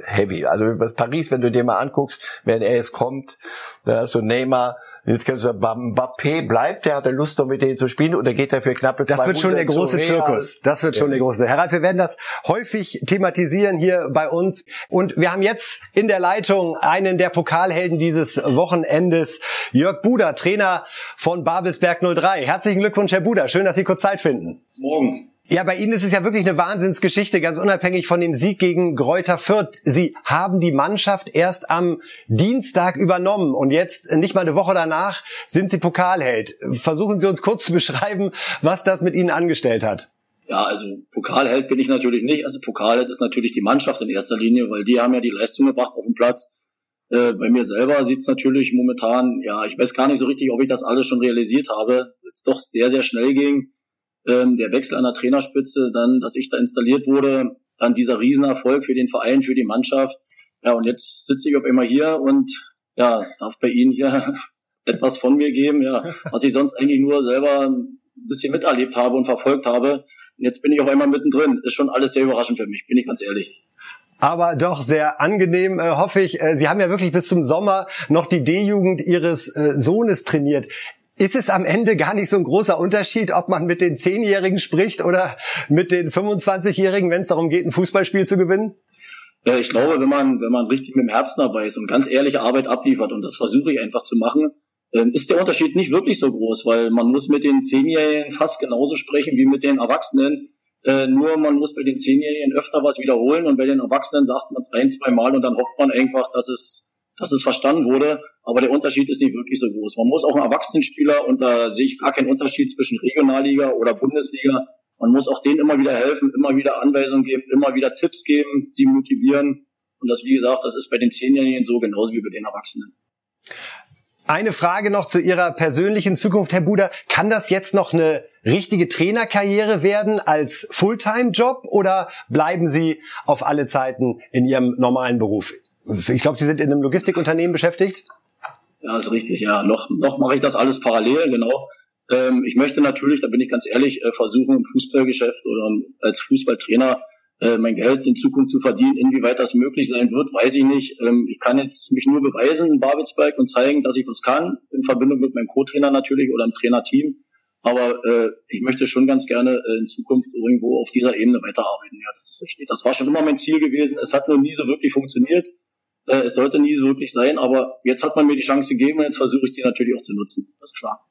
heavy. Also Paris, wenn du dir mal anguckst, wenn er jetzt kommt, dann hast du Neymar, jetzt kannst du sagen, Mbappé bleibt, der hat Lust, noch mit denen zu spielen oder geht er für knappe Das wird schon der große Zirkus. Das wird schon ja. der große. Herr Ralf, wir werden das häufig thematisieren hier bei uns. Und wir haben jetzt in der Leitung einen der Pokalhelden dieses Wochenendes, Jörg Buder, Trainer von Babelsberg 03. Herzlichen Glückwunsch, Herr Buder. Schön, dass Sie kurz Zeit finden. Morgen. Ja, bei Ihnen ist es ja wirklich eine Wahnsinnsgeschichte, ganz unabhängig von dem Sieg gegen Gräuter Fürth. Sie haben die Mannschaft erst am Dienstag übernommen und jetzt, nicht mal eine Woche danach, sind Sie Pokalheld. Versuchen Sie uns kurz zu beschreiben, was das mit Ihnen angestellt hat. Ja, also Pokalheld bin ich natürlich nicht. Also Pokalheld ist natürlich die Mannschaft in erster Linie, weil die haben ja die Leistung gebracht auf dem Platz. Äh, bei mir selber sieht's natürlich momentan, ja, ich weiß gar nicht so richtig, ob ich das alles schon realisiert habe, es doch sehr, sehr schnell ging ähm, der Wechsel an der Trainerspitze, dann, dass ich da installiert wurde, dann dieser Riesenerfolg für den Verein, für die Mannschaft. Ja, und jetzt sitze ich auf einmal hier und ja, darf bei Ihnen hier etwas von mir geben, ja, was ich sonst eigentlich nur selber ein bisschen miterlebt habe und verfolgt habe. Und jetzt bin ich auf einmal mittendrin. Ist schon alles sehr überraschend für mich, bin ich ganz ehrlich aber doch sehr angenehm, äh, hoffe ich. Äh, Sie haben ja wirklich bis zum Sommer noch die D-Jugend Ihres äh, Sohnes trainiert. Ist es am Ende gar nicht so ein großer Unterschied, ob man mit den Zehnjährigen spricht oder mit den 25-Jährigen, wenn es darum geht, ein Fußballspiel zu gewinnen? Ja, ich glaube, wenn man, wenn man richtig mit dem Herzen dabei ist und ganz ehrliche Arbeit abliefert, und das versuche ich einfach zu machen, ähm, ist der Unterschied nicht wirklich so groß, weil man muss mit den Zehnjährigen fast genauso sprechen wie mit den Erwachsenen. Äh, nur man muss bei den Zehnjährigen öfter was wiederholen und bei den Erwachsenen sagt man es ein, zwei Mal und dann hofft man einfach, dass es dass es verstanden wurde, aber der Unterschied ist nicht wirklich so groß. Man muss auch einen Erwachsenenspieler, und da sehe ich gar keinen Unterschied zwischen Regionalliga oder Bundesliga, man muss auch denen immer wieder helfen, immer wieder Anweisungen geben, immer wieder Tipps geben, sie motivieren. Und das, wie gesagt, das ist bei den Zehnjährigen so genauso wie bei den Erwachsenen. Eine Frage noch zu Ihrer persönlichen Zukunft, Herr Buder. Kann das jetzt noch eine richtige Trainerkarriere werden als Fulltime-Job oder bleiben Sie auf alle Zeiten in Ihrem normalen Beruf? Ich glaube, Sie sind in einem Logistikunternehmen beschäftigt. Ja, ist richtig. Ja, noch, noch mache ich das alles parallel, genau. Ähm, ich möchte natürlich, da bin ich ganz ehrlich, äh, versuchen im Fußballgeschäft oder als Fußballtrainer äh, mein Geld in Zukunft zu verdienen. Inwieweit das möglich sein wird, weiß ich nicht. Ähm, ich kann jetzt mich nur beweisen in Babelsberg und zeigen, dass ich was kann, in Verbindung mit meinem Co-Trainer natürlich oder im Trainerteam. Aber äh, ich möchte schon ganz gerne äh, in Zukunft irgendwo auf dieser Ebene weiterarbeiten. Ja, das ist richtig. Das war schon immer mein Ziel gewesen. Es hat nur nie so wirklich funktioniert. Äh, es sollte nie so wirklich sein, aber jetzt hat man mir die Chance gegeben und jetzt versuche ich die natürlich auch zu nutzen. Das ist klar.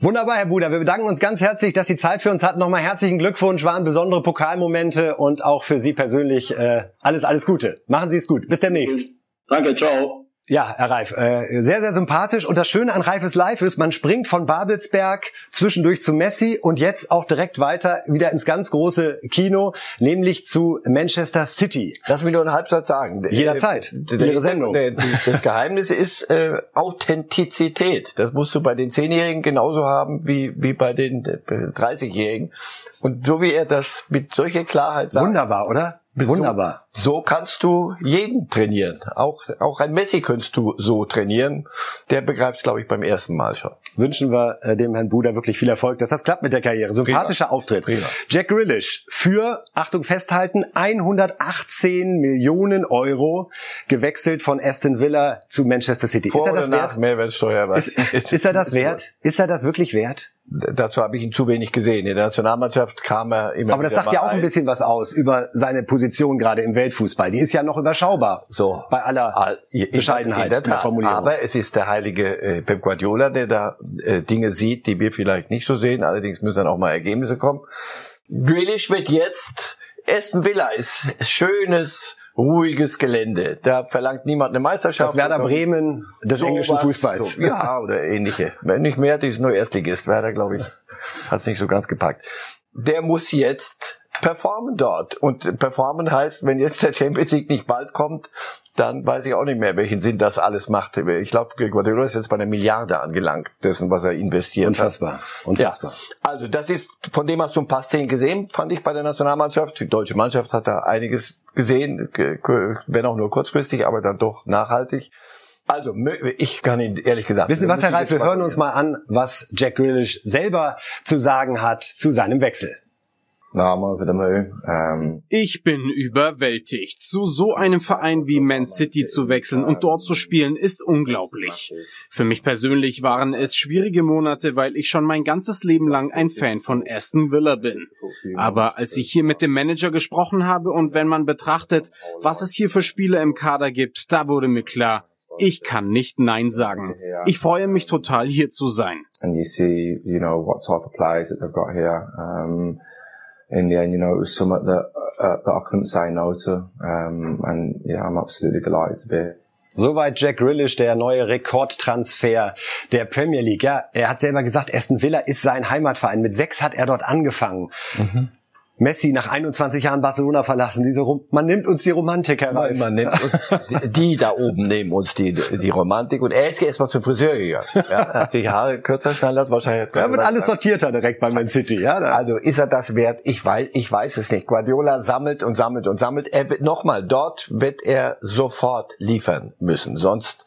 Wunderbar, Herr Buder. Wir bedanken uns ganz herzlich, dass Sie Zeit für uns hatten. Nochmal herzlichen Glückwunsch, waren besondere Pokalmomente und auch für Sie persönlich äh, alles, alles Gute. Machen Sie es gut. Bis demnächst. Danke, ciao. Ja, Herr Reif, äh, sehr, sehr sympathisch. Und das Schöne an Reifes Live ist, man springt von Babelsberg zwischendurch zu Messi und jetzt auch direkt weiter wieder ins ganz große Kino, nämlich zu Manchester City. Lass mich nur einen Halbsatz sagen. Jederzeit. Äh, Ihre Sendung. Das Geheimnis ist äh, Authentizität. Das musst du bei den Zehnjährigen genauso haben wie, wie bei den 30-Jährigen. Äh, und so wie er das mit solcher Klarheit sagt. Wunderbar, oder? Wunderbar. So, kannst du jeden trainieren. Auch, auch ein Messi könntest du so trainieren. Der begreift es, glaube ich, beim ersten Mal schon. Wünschen wir äh, dem Herrn Buder wirklich viel Erfolg, dass das klappt mit der Karriere. Sympathischer Prima. Auftritt. Prima. Jack Grealish für, Achtung festhalten, 118 Millionen Euro gewechselt von Aston Villa zu Manchester City. Vor ist er das wert? Mehrwertsteuer. Ist, ist er das wert? Ist er das wirklich wert? Dazu habe ich ihn zu wenig gesehen. In der Nationalmannschaft kam er immer Aber das sagt ja auch ein bisschen was aus über seine Position gerade im Weltfußball. Die ist ja noch überschaubar. So bei aller ah, Bescheidenheit der, der Formulierung. Aber es ist der heilige äh, Pep Guardiola, der da äh, Dinge sieht, die wir vielleicht nicht so sehen. Allerdings müssen dann auch mal Ergebnisse kommen. Grealish wird jetzt Aston Villa ist schönes ruhiges Gelände. Da verlangt niemand eine Meisterschaft. Das Werder Bremen des so englischen Fußballs. So, ja, oder ähnliche. Wenn nicht mehr, die ist nur Erstligist. Werder, glaube ich, hat es nicht so ganz gepackt. Der muss jetzt performen dort. Und performen heißt, wenn jetzt der Champions League nicht bald kommt, dann weiß ich auch nicht mehr, welchen Sinn das alles macht. Ich glaube, Guardiola ist jetzt bei einer Milliarde angelangt, dessen, was er investiert Unfassbar. hat. Unfassbar. Ja. Also das ist, von dem hast du ein paar Szenen gesehen, fand ich bei der Nationalmannschaft. Die deutsche Mannschaft hat da einiges gesehen, wenn auch nur kurzfristig, aber dann doch nachhaltig. Also, ich kann Ihnen ehrlich gesagt. Wissen Sie was, Herr Reif, wir hören uns mal an, was Jack Grealish selber zu sagen hat zu seinem Wechsel. Ähm, ich bin überwältigt. Zu so einem Verein wie Man City zu wechseln und dort zu spielen, ist unglaublich. Für mich persönlich waren es schwierige Monate, weil ich schon mein ganzes Leben lang ein Fan von Aston Villa bin. Aber als ich hier mit dem Manager gesprochen habe und wenn man betrachtet, was es hier für Spiele im Kader gibt, da wurde mir klar, ich kann nicht Nein sagen. Ich freue mich total hier zu sein. And you see, you know, what type of players that they've got here. Um, in the end, you know, it was something that, uh, that I couldn't say no to. Um, and yeah, I'm absolutely delighted to be here. Soweit Jack Grealish, der neue Rekordtransfer der Premier League. Ja, er hat selber gesagt, Aston Villa ist sein Heimatverein. Mit sechs hat er dort angefangen. Mhm. Messi nach 21 Jahren Barcelona verlassen. Diese man nimmt uns die Romantik herein. Man, man nimmt uns, die, die, da oben nehmen uns die, die Romantik. Und er ist erst mal zum Friseur gegangen. Ja, hat die Haare kürzer schneiden lassen. Wahrscheinlich. Er wird alles sortierter direkt bei Man City. Ja, also ist er das wert? Ich weiß, ich weiß es nicht. Guardiola sammelt und sammelt und sammelt. Er wird nochmal dort wird er sofort liefern müssen. Sonst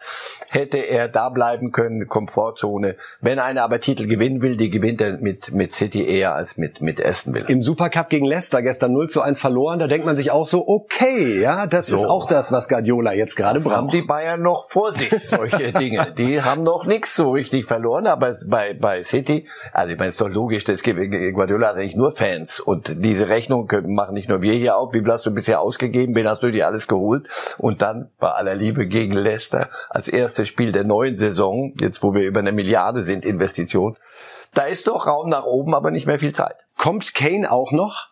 hätte er da bleiben können, Komfortzone. Wenn einer aber Titel gewinnen will, die gewinnt er mit, mit City eher als mit, mit Aston Villa. Im Supercup gegen Leicester gestern 0 zu 1 verloren, da denkt man sich auch so, okay, ja, das so. ist auch das, was Guardiola jetzt gerade braucht. haben die Bayern noch vor sich, solche Dinge. Die haben noch nichts so richtig verloren, aber bei, bei City, also ich meine, ist doch logisch, das gibt, Guardiola hat eigentlich nur Fans und diese Rechnung machen nicht nur wir hier auf, wie viel hast du bisher ausgegeben, wen hast du dir alles geholt und dann bei aller Liebe gegen Leicester als erstes Spiel der neuen Saison, jetzt wo wir über eine Milliarde sind Investition, da ist doch Raum nach oben, aber nicht mehr viel Zeit. Kommt Kane auch noch?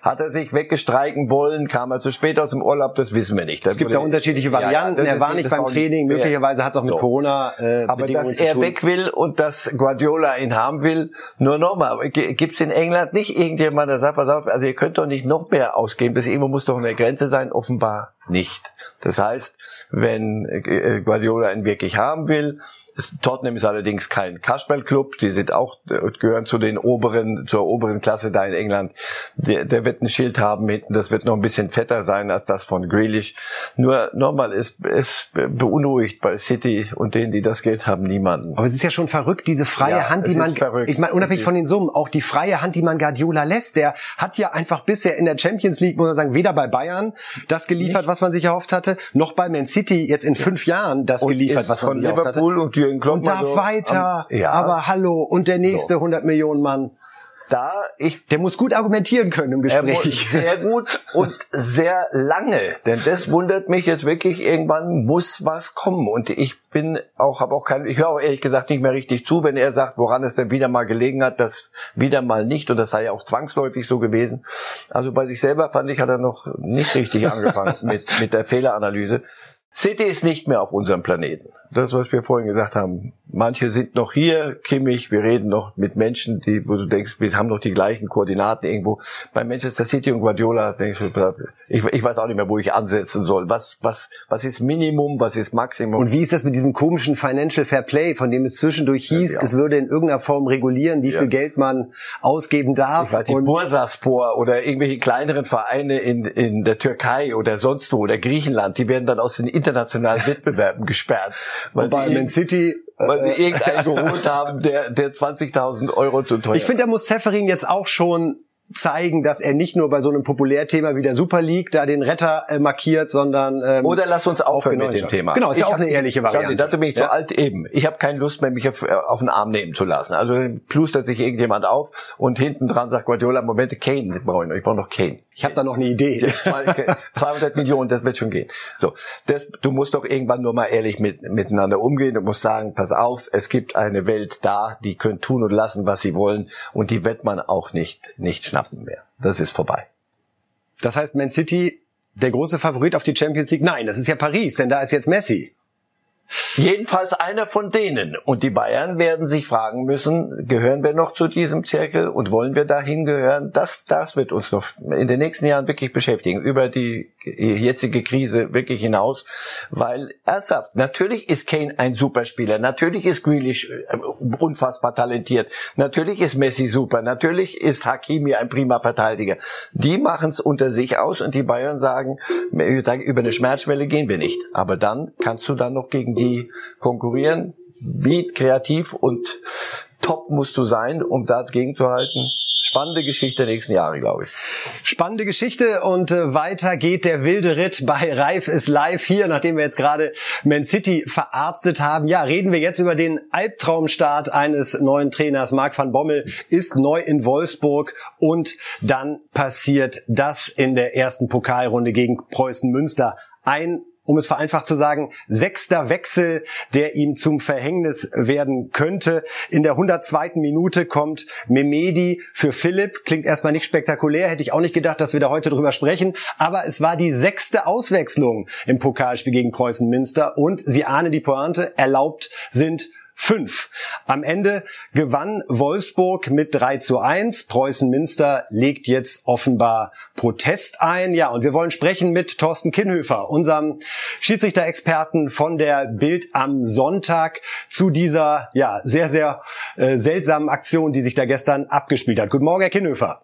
Hat er sich weggestreiken wollen? Kam er zu spät aus dem Urlaub? Das wissen wir nicht. Das es gibt da unterschiedliche Varianten. Ja, er war nicht beim Training. Möglicherweise hat es auch mit so. Corona äh, Aber dass er weg will und dass Guardiola ihn haben will, nur nochmal. Gibt es in England nicht irgendjemand, der sagt, pass auf, also ihr könnt doch nicht noch mehr ausgeben. Das irgendwo muss doch eine Grenze sein. Offenbar nicht. Das heißt, wenn äh, Guardiola ihn wirklich haben will, Tottenham ist allerdings kein Kasperlclub, die sind auch gehören zu den oberen zur oberen Klasse da in England. Der, der wird ein Schild haben hinten, das wird noch ein bisschen fetter sein als das von Grealish. Nur nochmal, es, es beunruhigt bei City und denen, die das Geld haben, niemanden. Aber es ist ja schon verrückt, diese freie Ja, Hand, die man, verrückt. ich meine, unabhängig von den Summen, auch die freie Hand, die man Guardiola lässt, der hat ja einfach bisher in der Champions League, muss man sagen, weder bei Bayern das geliefert, was man sich erhofft hatte, noch bei Man City jetzt in fünf Jahren das geliefert, ist was man von sich erhofft hatte. Klopp Und mal darf so weiter, am- ja, aber hallo, und der nächste 100 Millionen Mann, da ich der muss gut argumentieren können im Er Gespräch. sehr gut und sehr lange, denn das wundert mich jetzt wirklich. Irgendwann muss was kommen und ich bin auch, habe auch kein, ich höre auch ehrlich gesagt nicht mehr richtig zu, wenn er sagt, woran es denn wieder mal gelegen hat, das wieder mal nicht und das sei ja auch zwangsläufig so gewesen. Also bei sich selber fand ich, hat er noch nicht richtig angefangen mit mit der Fehleranalyse. City ist nicht mehr auf unserem Planeten. Das, was wir vorhin gesagt haben. Manche sind noch hier, Kimmich, wir reden noch mit Menschen, die, wo du denkst, wir haben doch die gleichen Koordinaten irgendwo. Bei Manchester City und Guardiola denkst du, ich, ich weiß auch nicht mehr, wo ich ansetzen soll. Was, was, was ist Minimum, was ist Maximum? Und wie ist das mit diesem komischen Financial Fair Play, von dem es zwischendurch hieß, Ja. es würde in irgendeiner Form regulieren, wie Ja. viel Geld man ausgeben darf? ich weiß Und Bursaspor oder irgendwelche kleineren Vereine in, in der Türkei oder sonst wo oder Griechenland, die werden dann aus den internationalen Wettbewerben gesperrt. Weil bei sie Man City weil sie irgendeinen geholt haben, der, der 20.000 Euro zu teuer Ich finde, da muss Seferin jetzt auch schon zeigen, dass er nicht nur bei so einem Populärthema wie der Super League da den Retter äh, markiert, sondern ähm, Oder lass uns aufhören mit dem. Thema. Genau, ist ja Ich auch eine hab- ehrliche Schau, Variante. Dazu bin ich Ja. zu alt eben. Ich habe keine Lust mehr, mich auf, äh, auf den Arm nehmen zu lassen. Also dann plustert sich irgendjemand auf und hinten dran sagt Guardiola, Moment, Kane brauche ich. Ich brauche noch Kane. Ich habe da noch eine Idee. Zwei- 200 Millionen, das wird schon gehen. So, das, du musst doch irgendwann nur mal ehrlich mit, miteinander umgehen. Du musst sagen, pass auf, es gibt eine Welt da, die können tun und lassen, was sie wollen, und die wird man auch nicht nicht schnappen mehr. Das ist vorbei. Das heißt, Man City, der große Favorit auf die Champions League? Nein, das ist ja Paris, denn da ist jetzt Messi. Jedenfalls einer von denen. Und die Bayern werden sich fragen müssen, gehören wir noch zu diesem Zirkel und wollen wir dahin gehören? Das, das wird uns noch in den nächsten Jahren wirklich beschäftigen, über die jetzige Krise wirklich hinaus. Weil, ernsthaft, natürlich ist Kane ein Superspieler, natürlich ist Grealish äh, unfassbar talentiert, natürlich ist Messi super, natürlich ist Hakimi ein prima Verteidiger. Die machen es unter sich aus und die Bayern sagen, über eine Schmerzschwelle gehen wir nicht. Aber dann kannst du dann noch gegen die konkurrieren. Wie kreativ und top musst du sein, um dagegen zu halten. Spannende Geschichte der nächsten Jahre, glaube ich. Spannende Geschichte und äh, weiter geht der wilde Ritt bei Reif ist live hier, nachdem wir jetzt gerade Man City verarztet haben. Ja, reden wir jetzt über den Albtraumstart eines neuen Trainers. Marc van Bommel ist neu in Wolfsburg und dann passiert das in der ersten Pokalrunde gegen Preußen Münster. Ein um es vereinfacht zu sagen, sechster Wechsel, der ihm zum Verhängnis werden könnte. In der 102. Minute kommt Memedi für Philipp. Klingt erstmal nicht spektakulär, hätte ich auch nicht gedacht, dass wir da heute drüber sprechen. Aber es war die sechste Auswechslung im Pokalspiel gegen Preußen Münster und Sie ahnen die Pointe, erlaubt sind fünf. Am Ende gewann Wolfsburg mit 3 zu 1. Preußen Münster legt jetzt offenbar Protest ein. Ja, und wir wollen sprechen mit Thorsten Kinhöfer, unserem Schiedsrichter-Experten von der Bild am Sonntag zu dieser, ja, sehr, sehr äh, seltsamen Aktion, die sich da gestern abgespielt hat. Guten Morgen, Herr Kinhöfer.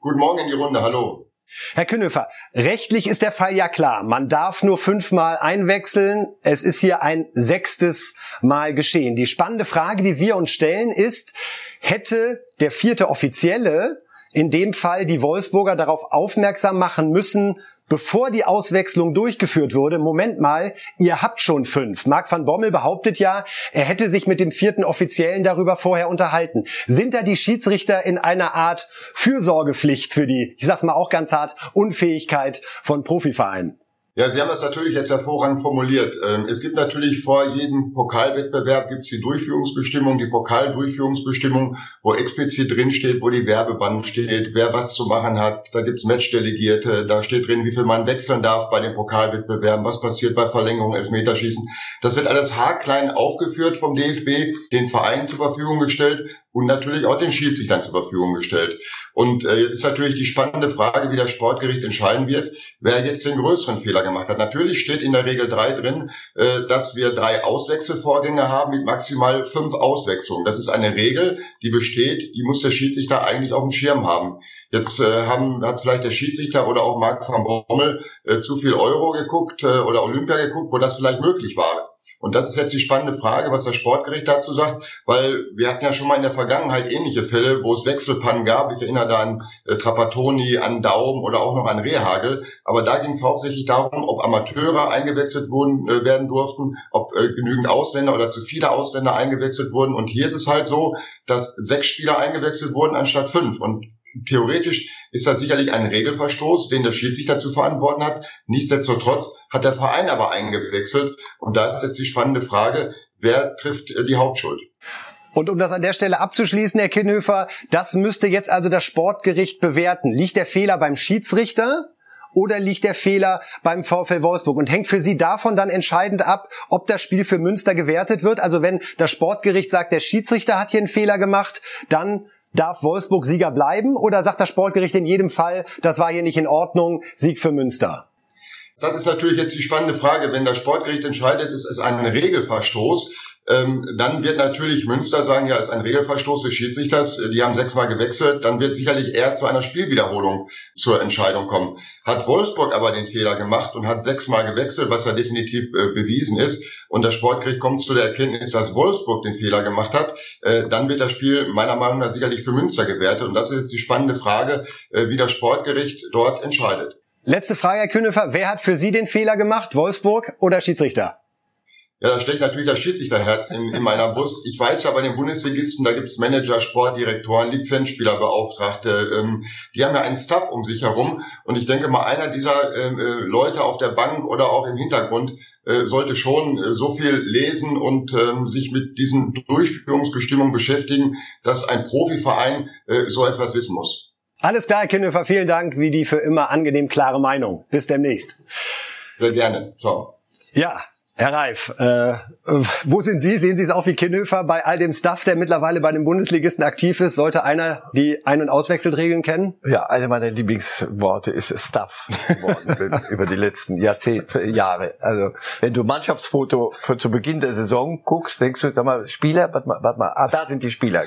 Guten Morgen in die Runde, hallo. Herr Künnöfer, rechtlich ist der Fall ja klar. Man darf nur fünfmal einwechseln. Es ist hier ein sechstes Mal geschehen. Die spannende Frage, die wir uns stellen, ist, hätte der vierte Offizielle in dem Fall die Wolfsburger darauf aufmerksam machen müssen, bevor die Auswechslung durchgeführt wurde, Moment mal, ihr habt schon fünf. Marc van Bommel behauptet ja, er hätte sich mit dem vierten Offiziellen darüber vorher unterhalten. Sind da die Schiedsrichter in einer Art Fürsorgepflicht für die, ich sag's mal auch ganz hart, Unfähigkeit von Profivereinen? Ja, Sie haben das natürlich jetzt hervorragend formuliert. Ähm, Es gibt natürlich vor jedem Pokalwettbewerb gibt's die Durchführungsbestimmung, die Pokaldurchführungsbestimmung, wo explizit drin steht, wo die Werbeband steht, wer was zu machen hat. Da gibt's Matchdelegierte, da steht drin, wie viel man wechseln darf bei den Pokalwettbewerben, was passiert bei Verlängerung, Elfmeterschießen. Das wird alles haarklein aufgeführt vom DFB, den Vereinen zur Verfügung gestellt. Und natürlich auch den Schiedsrichtern zur Verfügung gestellt. Und äh, jetzt ist natürlich die spannende Frage, wie das Sportgericht entscheiden wird, wer jetzt den größeren Fehler gemacht hat. Natürlich steht in der Regel drei drin, äh, dass wir drei Auswechselvorgänge haben mit maximal fünf Auswechslungen. Das ist eine Regel, die besteht, die muss der Schiedsrichter eigentlich auf dem Schirm haben. Jetzt äh, haben, hat vielleicht der Schiedsrichter oder auch Marc van Bommel äh, zu viel Euro geguckt äh, oder Olympia geguckt, wo das vielleicht möglich war. Und das ist jetzt die spannende Frage, was das Sportgericht dazu sagt, weil wir hatten ja schon mal in der Vergangenheit ähnliche Fälle, wo es Wechselpannen gab. Ich erinnere da an äh, Trapattoni, an Daum oder auch noch an Rehagel. Aber da ging es hauptsächlich darum, ob Amateure eingewechselt wurden, äh, werden durften, ob äh, genügend Ausländer oder zu viele Ausländer eingewechselt wurden. Und hier ist es halt so, dass sechs Spieler eingewechselt wurden anstatt fünf. Und theoretisch ist das sicherlich ein Regelverstoß, den der Schiedsrichter zu verantworten hat. Nichtsdestotrotz hat der Verein aber eingewechselt. Und da ist jetzt die spannende Frage, wer trifft äh, die Hauptschuld? Und um das an der Stelle abzuschließen, Herr Kinnhöfer, das müsste jetzt also das Sportgericht bewerten. Liegt der Fehler beim Schiedsrichter? Oder liegt der Fehler beim VfL Wolfsburg und hängt für Sie davon dann entscheidend ab, ob das Spiel für Münster gewertet wird? Also wenn das Sportgericht sagt, der Schiedsrichter hat hier einen Fehler gemacht, dann Darf Wolfsburg Sieger bleiben oder sagt das Sportgericht in jedem Fall, das war hier nicht in Ordnung, Sieg für Münster? Das ist natürlich jetzt die spannende Frage. Wenn das Sportgericht entscheidet, es ist ein Regelverstoß, ähm, dann wird natürlich Münster sagen, ja, ist ein Regelverstoß des Schiedsrichters, die haben sechsmal gewechselt, dann wird sicherlich eher zu einer Spielwiederholung zur Entscheidung kommen. Hat Wolfsburg aber den Fehler gemacht und hat sechsmal gewechselt, was ja definitiv äh, bewiesen ist, und das Sportgericht kommt zu der Erkenntnis, dass Wolfsburg den Fehler gemacht hat, äh, dann wird das Spiel meiner Meinung nach sicherlich für Münster gewertet. Und das ist die spannende Frage, äh, wie das Sportgericht dort entscheidet. Letzte Frage, Herr Künnefer. Wer hat für Sie den Fehler gemacht? Wolfsburg oder Schiedsrichter? Ja, da steckt natürlich das Schiedsrichterherz in, in meiner Brust. Ich weiß ja, bei den Bundesligisten, da gibt's Manager, Sportdirektoren, Lizenzspielerbeauftragte. Ähm, die haben ja einen Staff um sich herum. Und ich denke mal, einer dieser ähm, äh, Leute auf der Bank oder auch im Hintergrund äh, sollte schon äh, so viel lesen und ähm, sich mit diesen Durchführungsbestimmungen beschäftigen, dass ein Profiverein äh, so etwas wissen muss. Alles klar, Herr Kinnhofer, vielen Dank, wie die für immer angenehm klare Meinung. Bis demnächst. Sehr gerne. Ciao. Ja, Herr Reif, äh, wo sind Sie? Sehen Sie es auch wie Kinnhöfer bei all dem Stuff, der mittlerweile bei den Bundesligisten aktiv ist? Sollte einer die Ein- und Auswechselregeln kennen? Ja, eine meiner Lieblingsworte ist Stuff geworden über die letzten Jahrzehnte, Jahre. Also wenn du Mannschaftsfoto von zu Beginn der Saison guckst, denkst du, sag mal, Spieler, warte mal, warte mal, ah, da sind die Spieler.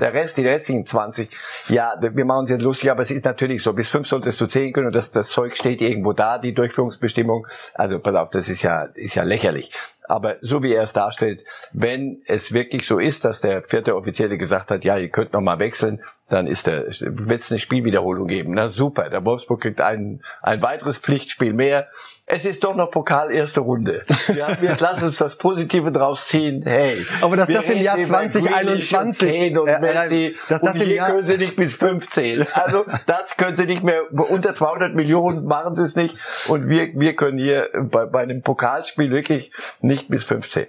Der Rest, die restlichen 20, ja, wir machen uns jetzt lustig, aber es ist natürlich so, bis fünf solltest du zählen können und das, das Zeug steht irgendwo da, die Durchführungsbestimmung. Also pass auf, das ist ja, ist ja lächerlich lächerlich. Aber so wie er es darstellt, wenn es wirklich so ist, dass der vierte Offizielle gesagt hat, ja, ihr könnt noch mal wechseln, dann ist der, wird es eine Spielwiederholung geben. Na super, der Wolfsburg kriegt ein, ein weiteres Pflichtspiel mehr. Es ist doch noch Pokal erste Runde. Wir, haben, wir lassen uns das Positive draus ziehen. Hey, aber dass das im Jahr 2021 und, und Messi, dass das und im Jahr können sie nicht bis 15. Also das können sie nicht mehr unter 200 Millionen machen sie es nicht und wir wir können hier bei, bei einem Pokalspiel wirklich nicht bis 15.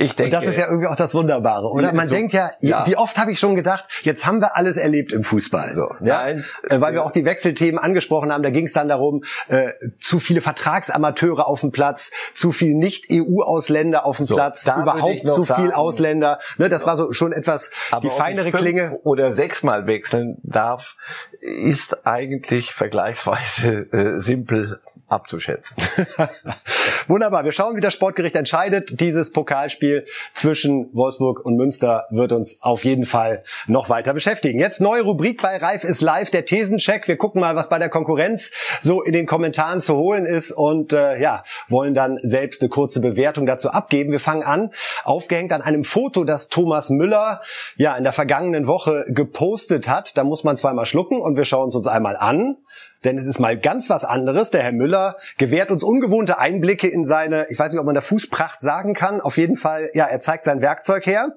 Ich denke, und das ist ja irgendwie auch das Wunderbare, oder? Man so, denkt ja, ja, wie oft habe ich schon gedacht, jetzt haben wir alles erlebt im Fußball. So, ja? Nein, äh, weil wir auch die Wechselthemen angesprochen haben. Da ging es dann darum, äh, zu viele Vertragsamateure auf dem Platz, zu viel Nicht-EU-Ausländer auf dem so, Platz, überhaupt zu sagen, viel Ausländer. Ne, das war so schon etwas die feinere Klinge. Oder sechsmal wechseln darf, ist eigentlich vergleichsweise äh, simpel abzuschätzen. Wunderbar. Wir schauen, wie das Sportgericht entscheidet. Dieses Pokalspiel zwischen Wolfsburg und Münster wird uns auf jeden Fall noch weiter beschäftigen. Jetzt neue Rubrik bei Reif ist live, der Thesencheck. Wir gucken mal, was bei der Konkurrenz so in den Kommentaren zu holen ist und äh, ja, wollen dann selbst eine kurze Bewertung dazu abgeben. Wir fangen an, aufgehängt an einem Foto, das Thomas Müller ja in der vergangenen Woche gepostet hat. Da muss man zweimal schlucken und wir schauen es uns einmal an denn es ist mal ganz was anderes. Der Herr Müller gewährt uns ungewohnte Einblicke in seine, ich weiß nicht, ob man da Fußpracht sagen kann, auf jeden Fall, ja, er zeigt sein Werkzeug her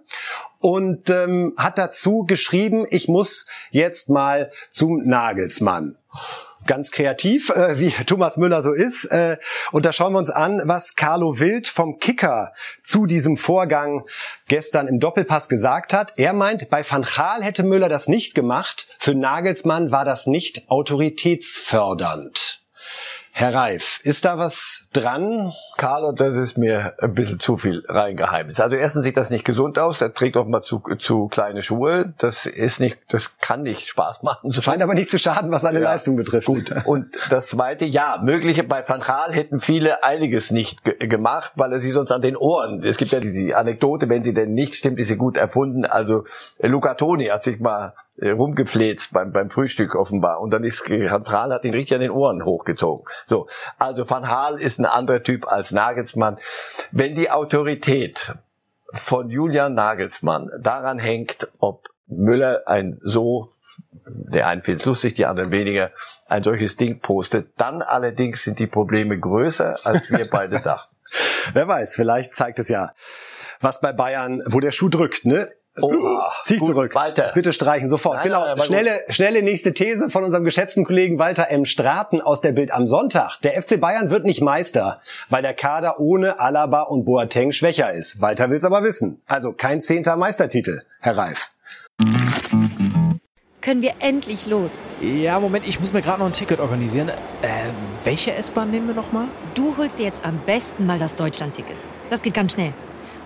und ähm, hat dazu geschrieben, ich muss jetzt mal zum Nagelsmann ganz kreativ, äh, wie Thomas Müller so ist. Äh, und da schauen wir uns an, was Carlo Wild vom Kicker zu diesem Vorgang gestern im Doppelpass gesagt hat. Er meint, bei Van Gaal hätte Müller das nicht gemacht. Für Nagelsmann war das nicht autoritätsfördernd. Herr Reif, ist da was dran? Carlo, das ist mir ein bisschen zu viel Reingeheimnis. Also erstens sieht das nicht gesund aus, er trägt auch mal zu, zu kleine Schuhe. Das ist nicht, das kann nicht Spaß machen. Scheint aber nicht zu schaden, was seine ja, Leistung betrifft. Gut. Und das zweite, ja, mögliche bei Van Gaal hätten viele einiges nicht gemacht, weil er sie sonst an den Ohren. Es gibt ja die, die Anekdote, wenn sie denn nicht stimmt, ist sie gut erfunden. Also Luca Toni hat sich mal äh, rumgefleht beim, beim Frühstück offenbar. Und dann ist Van Gaal hat ihn richtig an den Ohren hochgezogen. So, also Van Gaal ist ein anderer Typ als Nagelsmann. Wenn die Autorität von Julian Nagelsmann daran hängt, ob Müller ein so, der einen findet lustig, die anderen weniger, ein solches Ding postet, dann allerdings sind die Probleme größer, als wir beide dachten. Wer weiß, vielleicht zeigt es ja, was bei Bayern, wo der Schuh drückt, ne? Oh, Zieh ich zurück. Walter. Bitte streichen, sofort. Nein, genau. Nein, schnelle, schnelle nächste These von unserem geschätzten Kollegen Walter M. Straten aus der Bild am Sonntag. Der FC Bayern wird nicht Meister, weil der Kader ohne Alaba und Boateng schwächer ist. Walter will's aber wissen. Also kein zehnter Meistertitel, Herr Reif. Können wir endlich los? Ja, Moment, ich muss mir gerade noch ein Ticket organisieren. Äh, welche S-Bahn nehmen wir nochmal? Du holst dir jetzt am besten mal das Deutschland-Ticket. Das geht ganz schnell.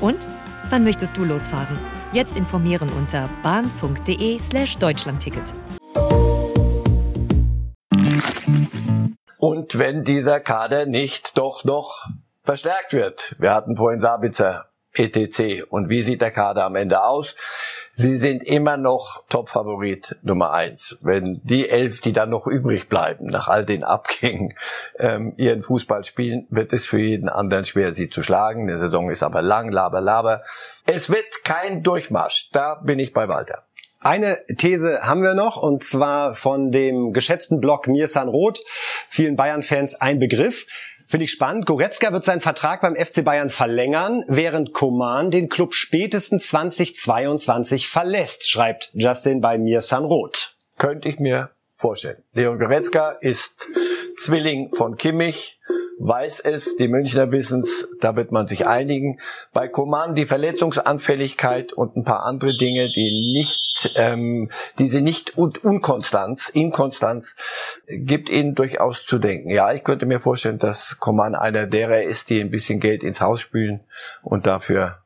Und wann möchtest du losfahren? Jetzt informieren unter bahn.de slash Deutschlandticket. Und wenn dieser Kader nicht doch noch verstärkt wird. Wir hatten vorhin Sabitzer, etc. Und wie sieht der Kader am Ende aus? Sie sind immer noch Topfavorit Nummer eins. Wenn die elf, die dann noch übrig bleiben, nach all den Abgängen, ähm, ihren Fußball spielen, wird es für jeden anderen schwer, sie zu schlagen. Die Saison ist aber lang, laber, laber. Es wird kein Durchmarsch. Da bin ich bei Walter. Eine These haben wir noch und zwar von dem geschätzten Blog Mirsan Roth, vielen Bayern-Fans ein Begriff. Finde ich spannend. Goretzka wird seinen Vertrag beim FC Bayern verlängern, während Coman den Club spätestens 2022 verlässt, schreibt Justin bei mir Sanroth. Könnte ich mir vorstellen. Leon Goretzka ist Zwilling von Kimmich weiß es, die Münchner wissen es, da wird man sich einigen. Bei Coman die Verletzungsanfälligkeit und ein paar andere Dinge, die nicht, ähm, diese nicht und Unkonstanz, Inkonstanz, gibt ihnen durchaus zu denken. Ja, ich könnte mir vorstellen, dass Coman einer derer ist, die ein bisschen Geld ins Haus spülen und dafür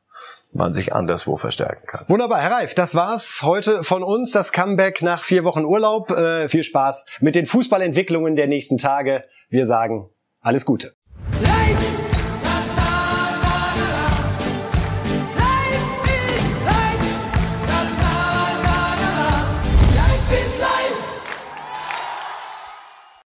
man sich anderswo verstärken kann. Wunderbar, Herr Reif, das war's heute von uns, das Comeback nach vier Wochen Urlaub. Äh, viel Spaß mit den Fußballentwicklungen der nächsten Tage. Wir sagen alles Gute. Life!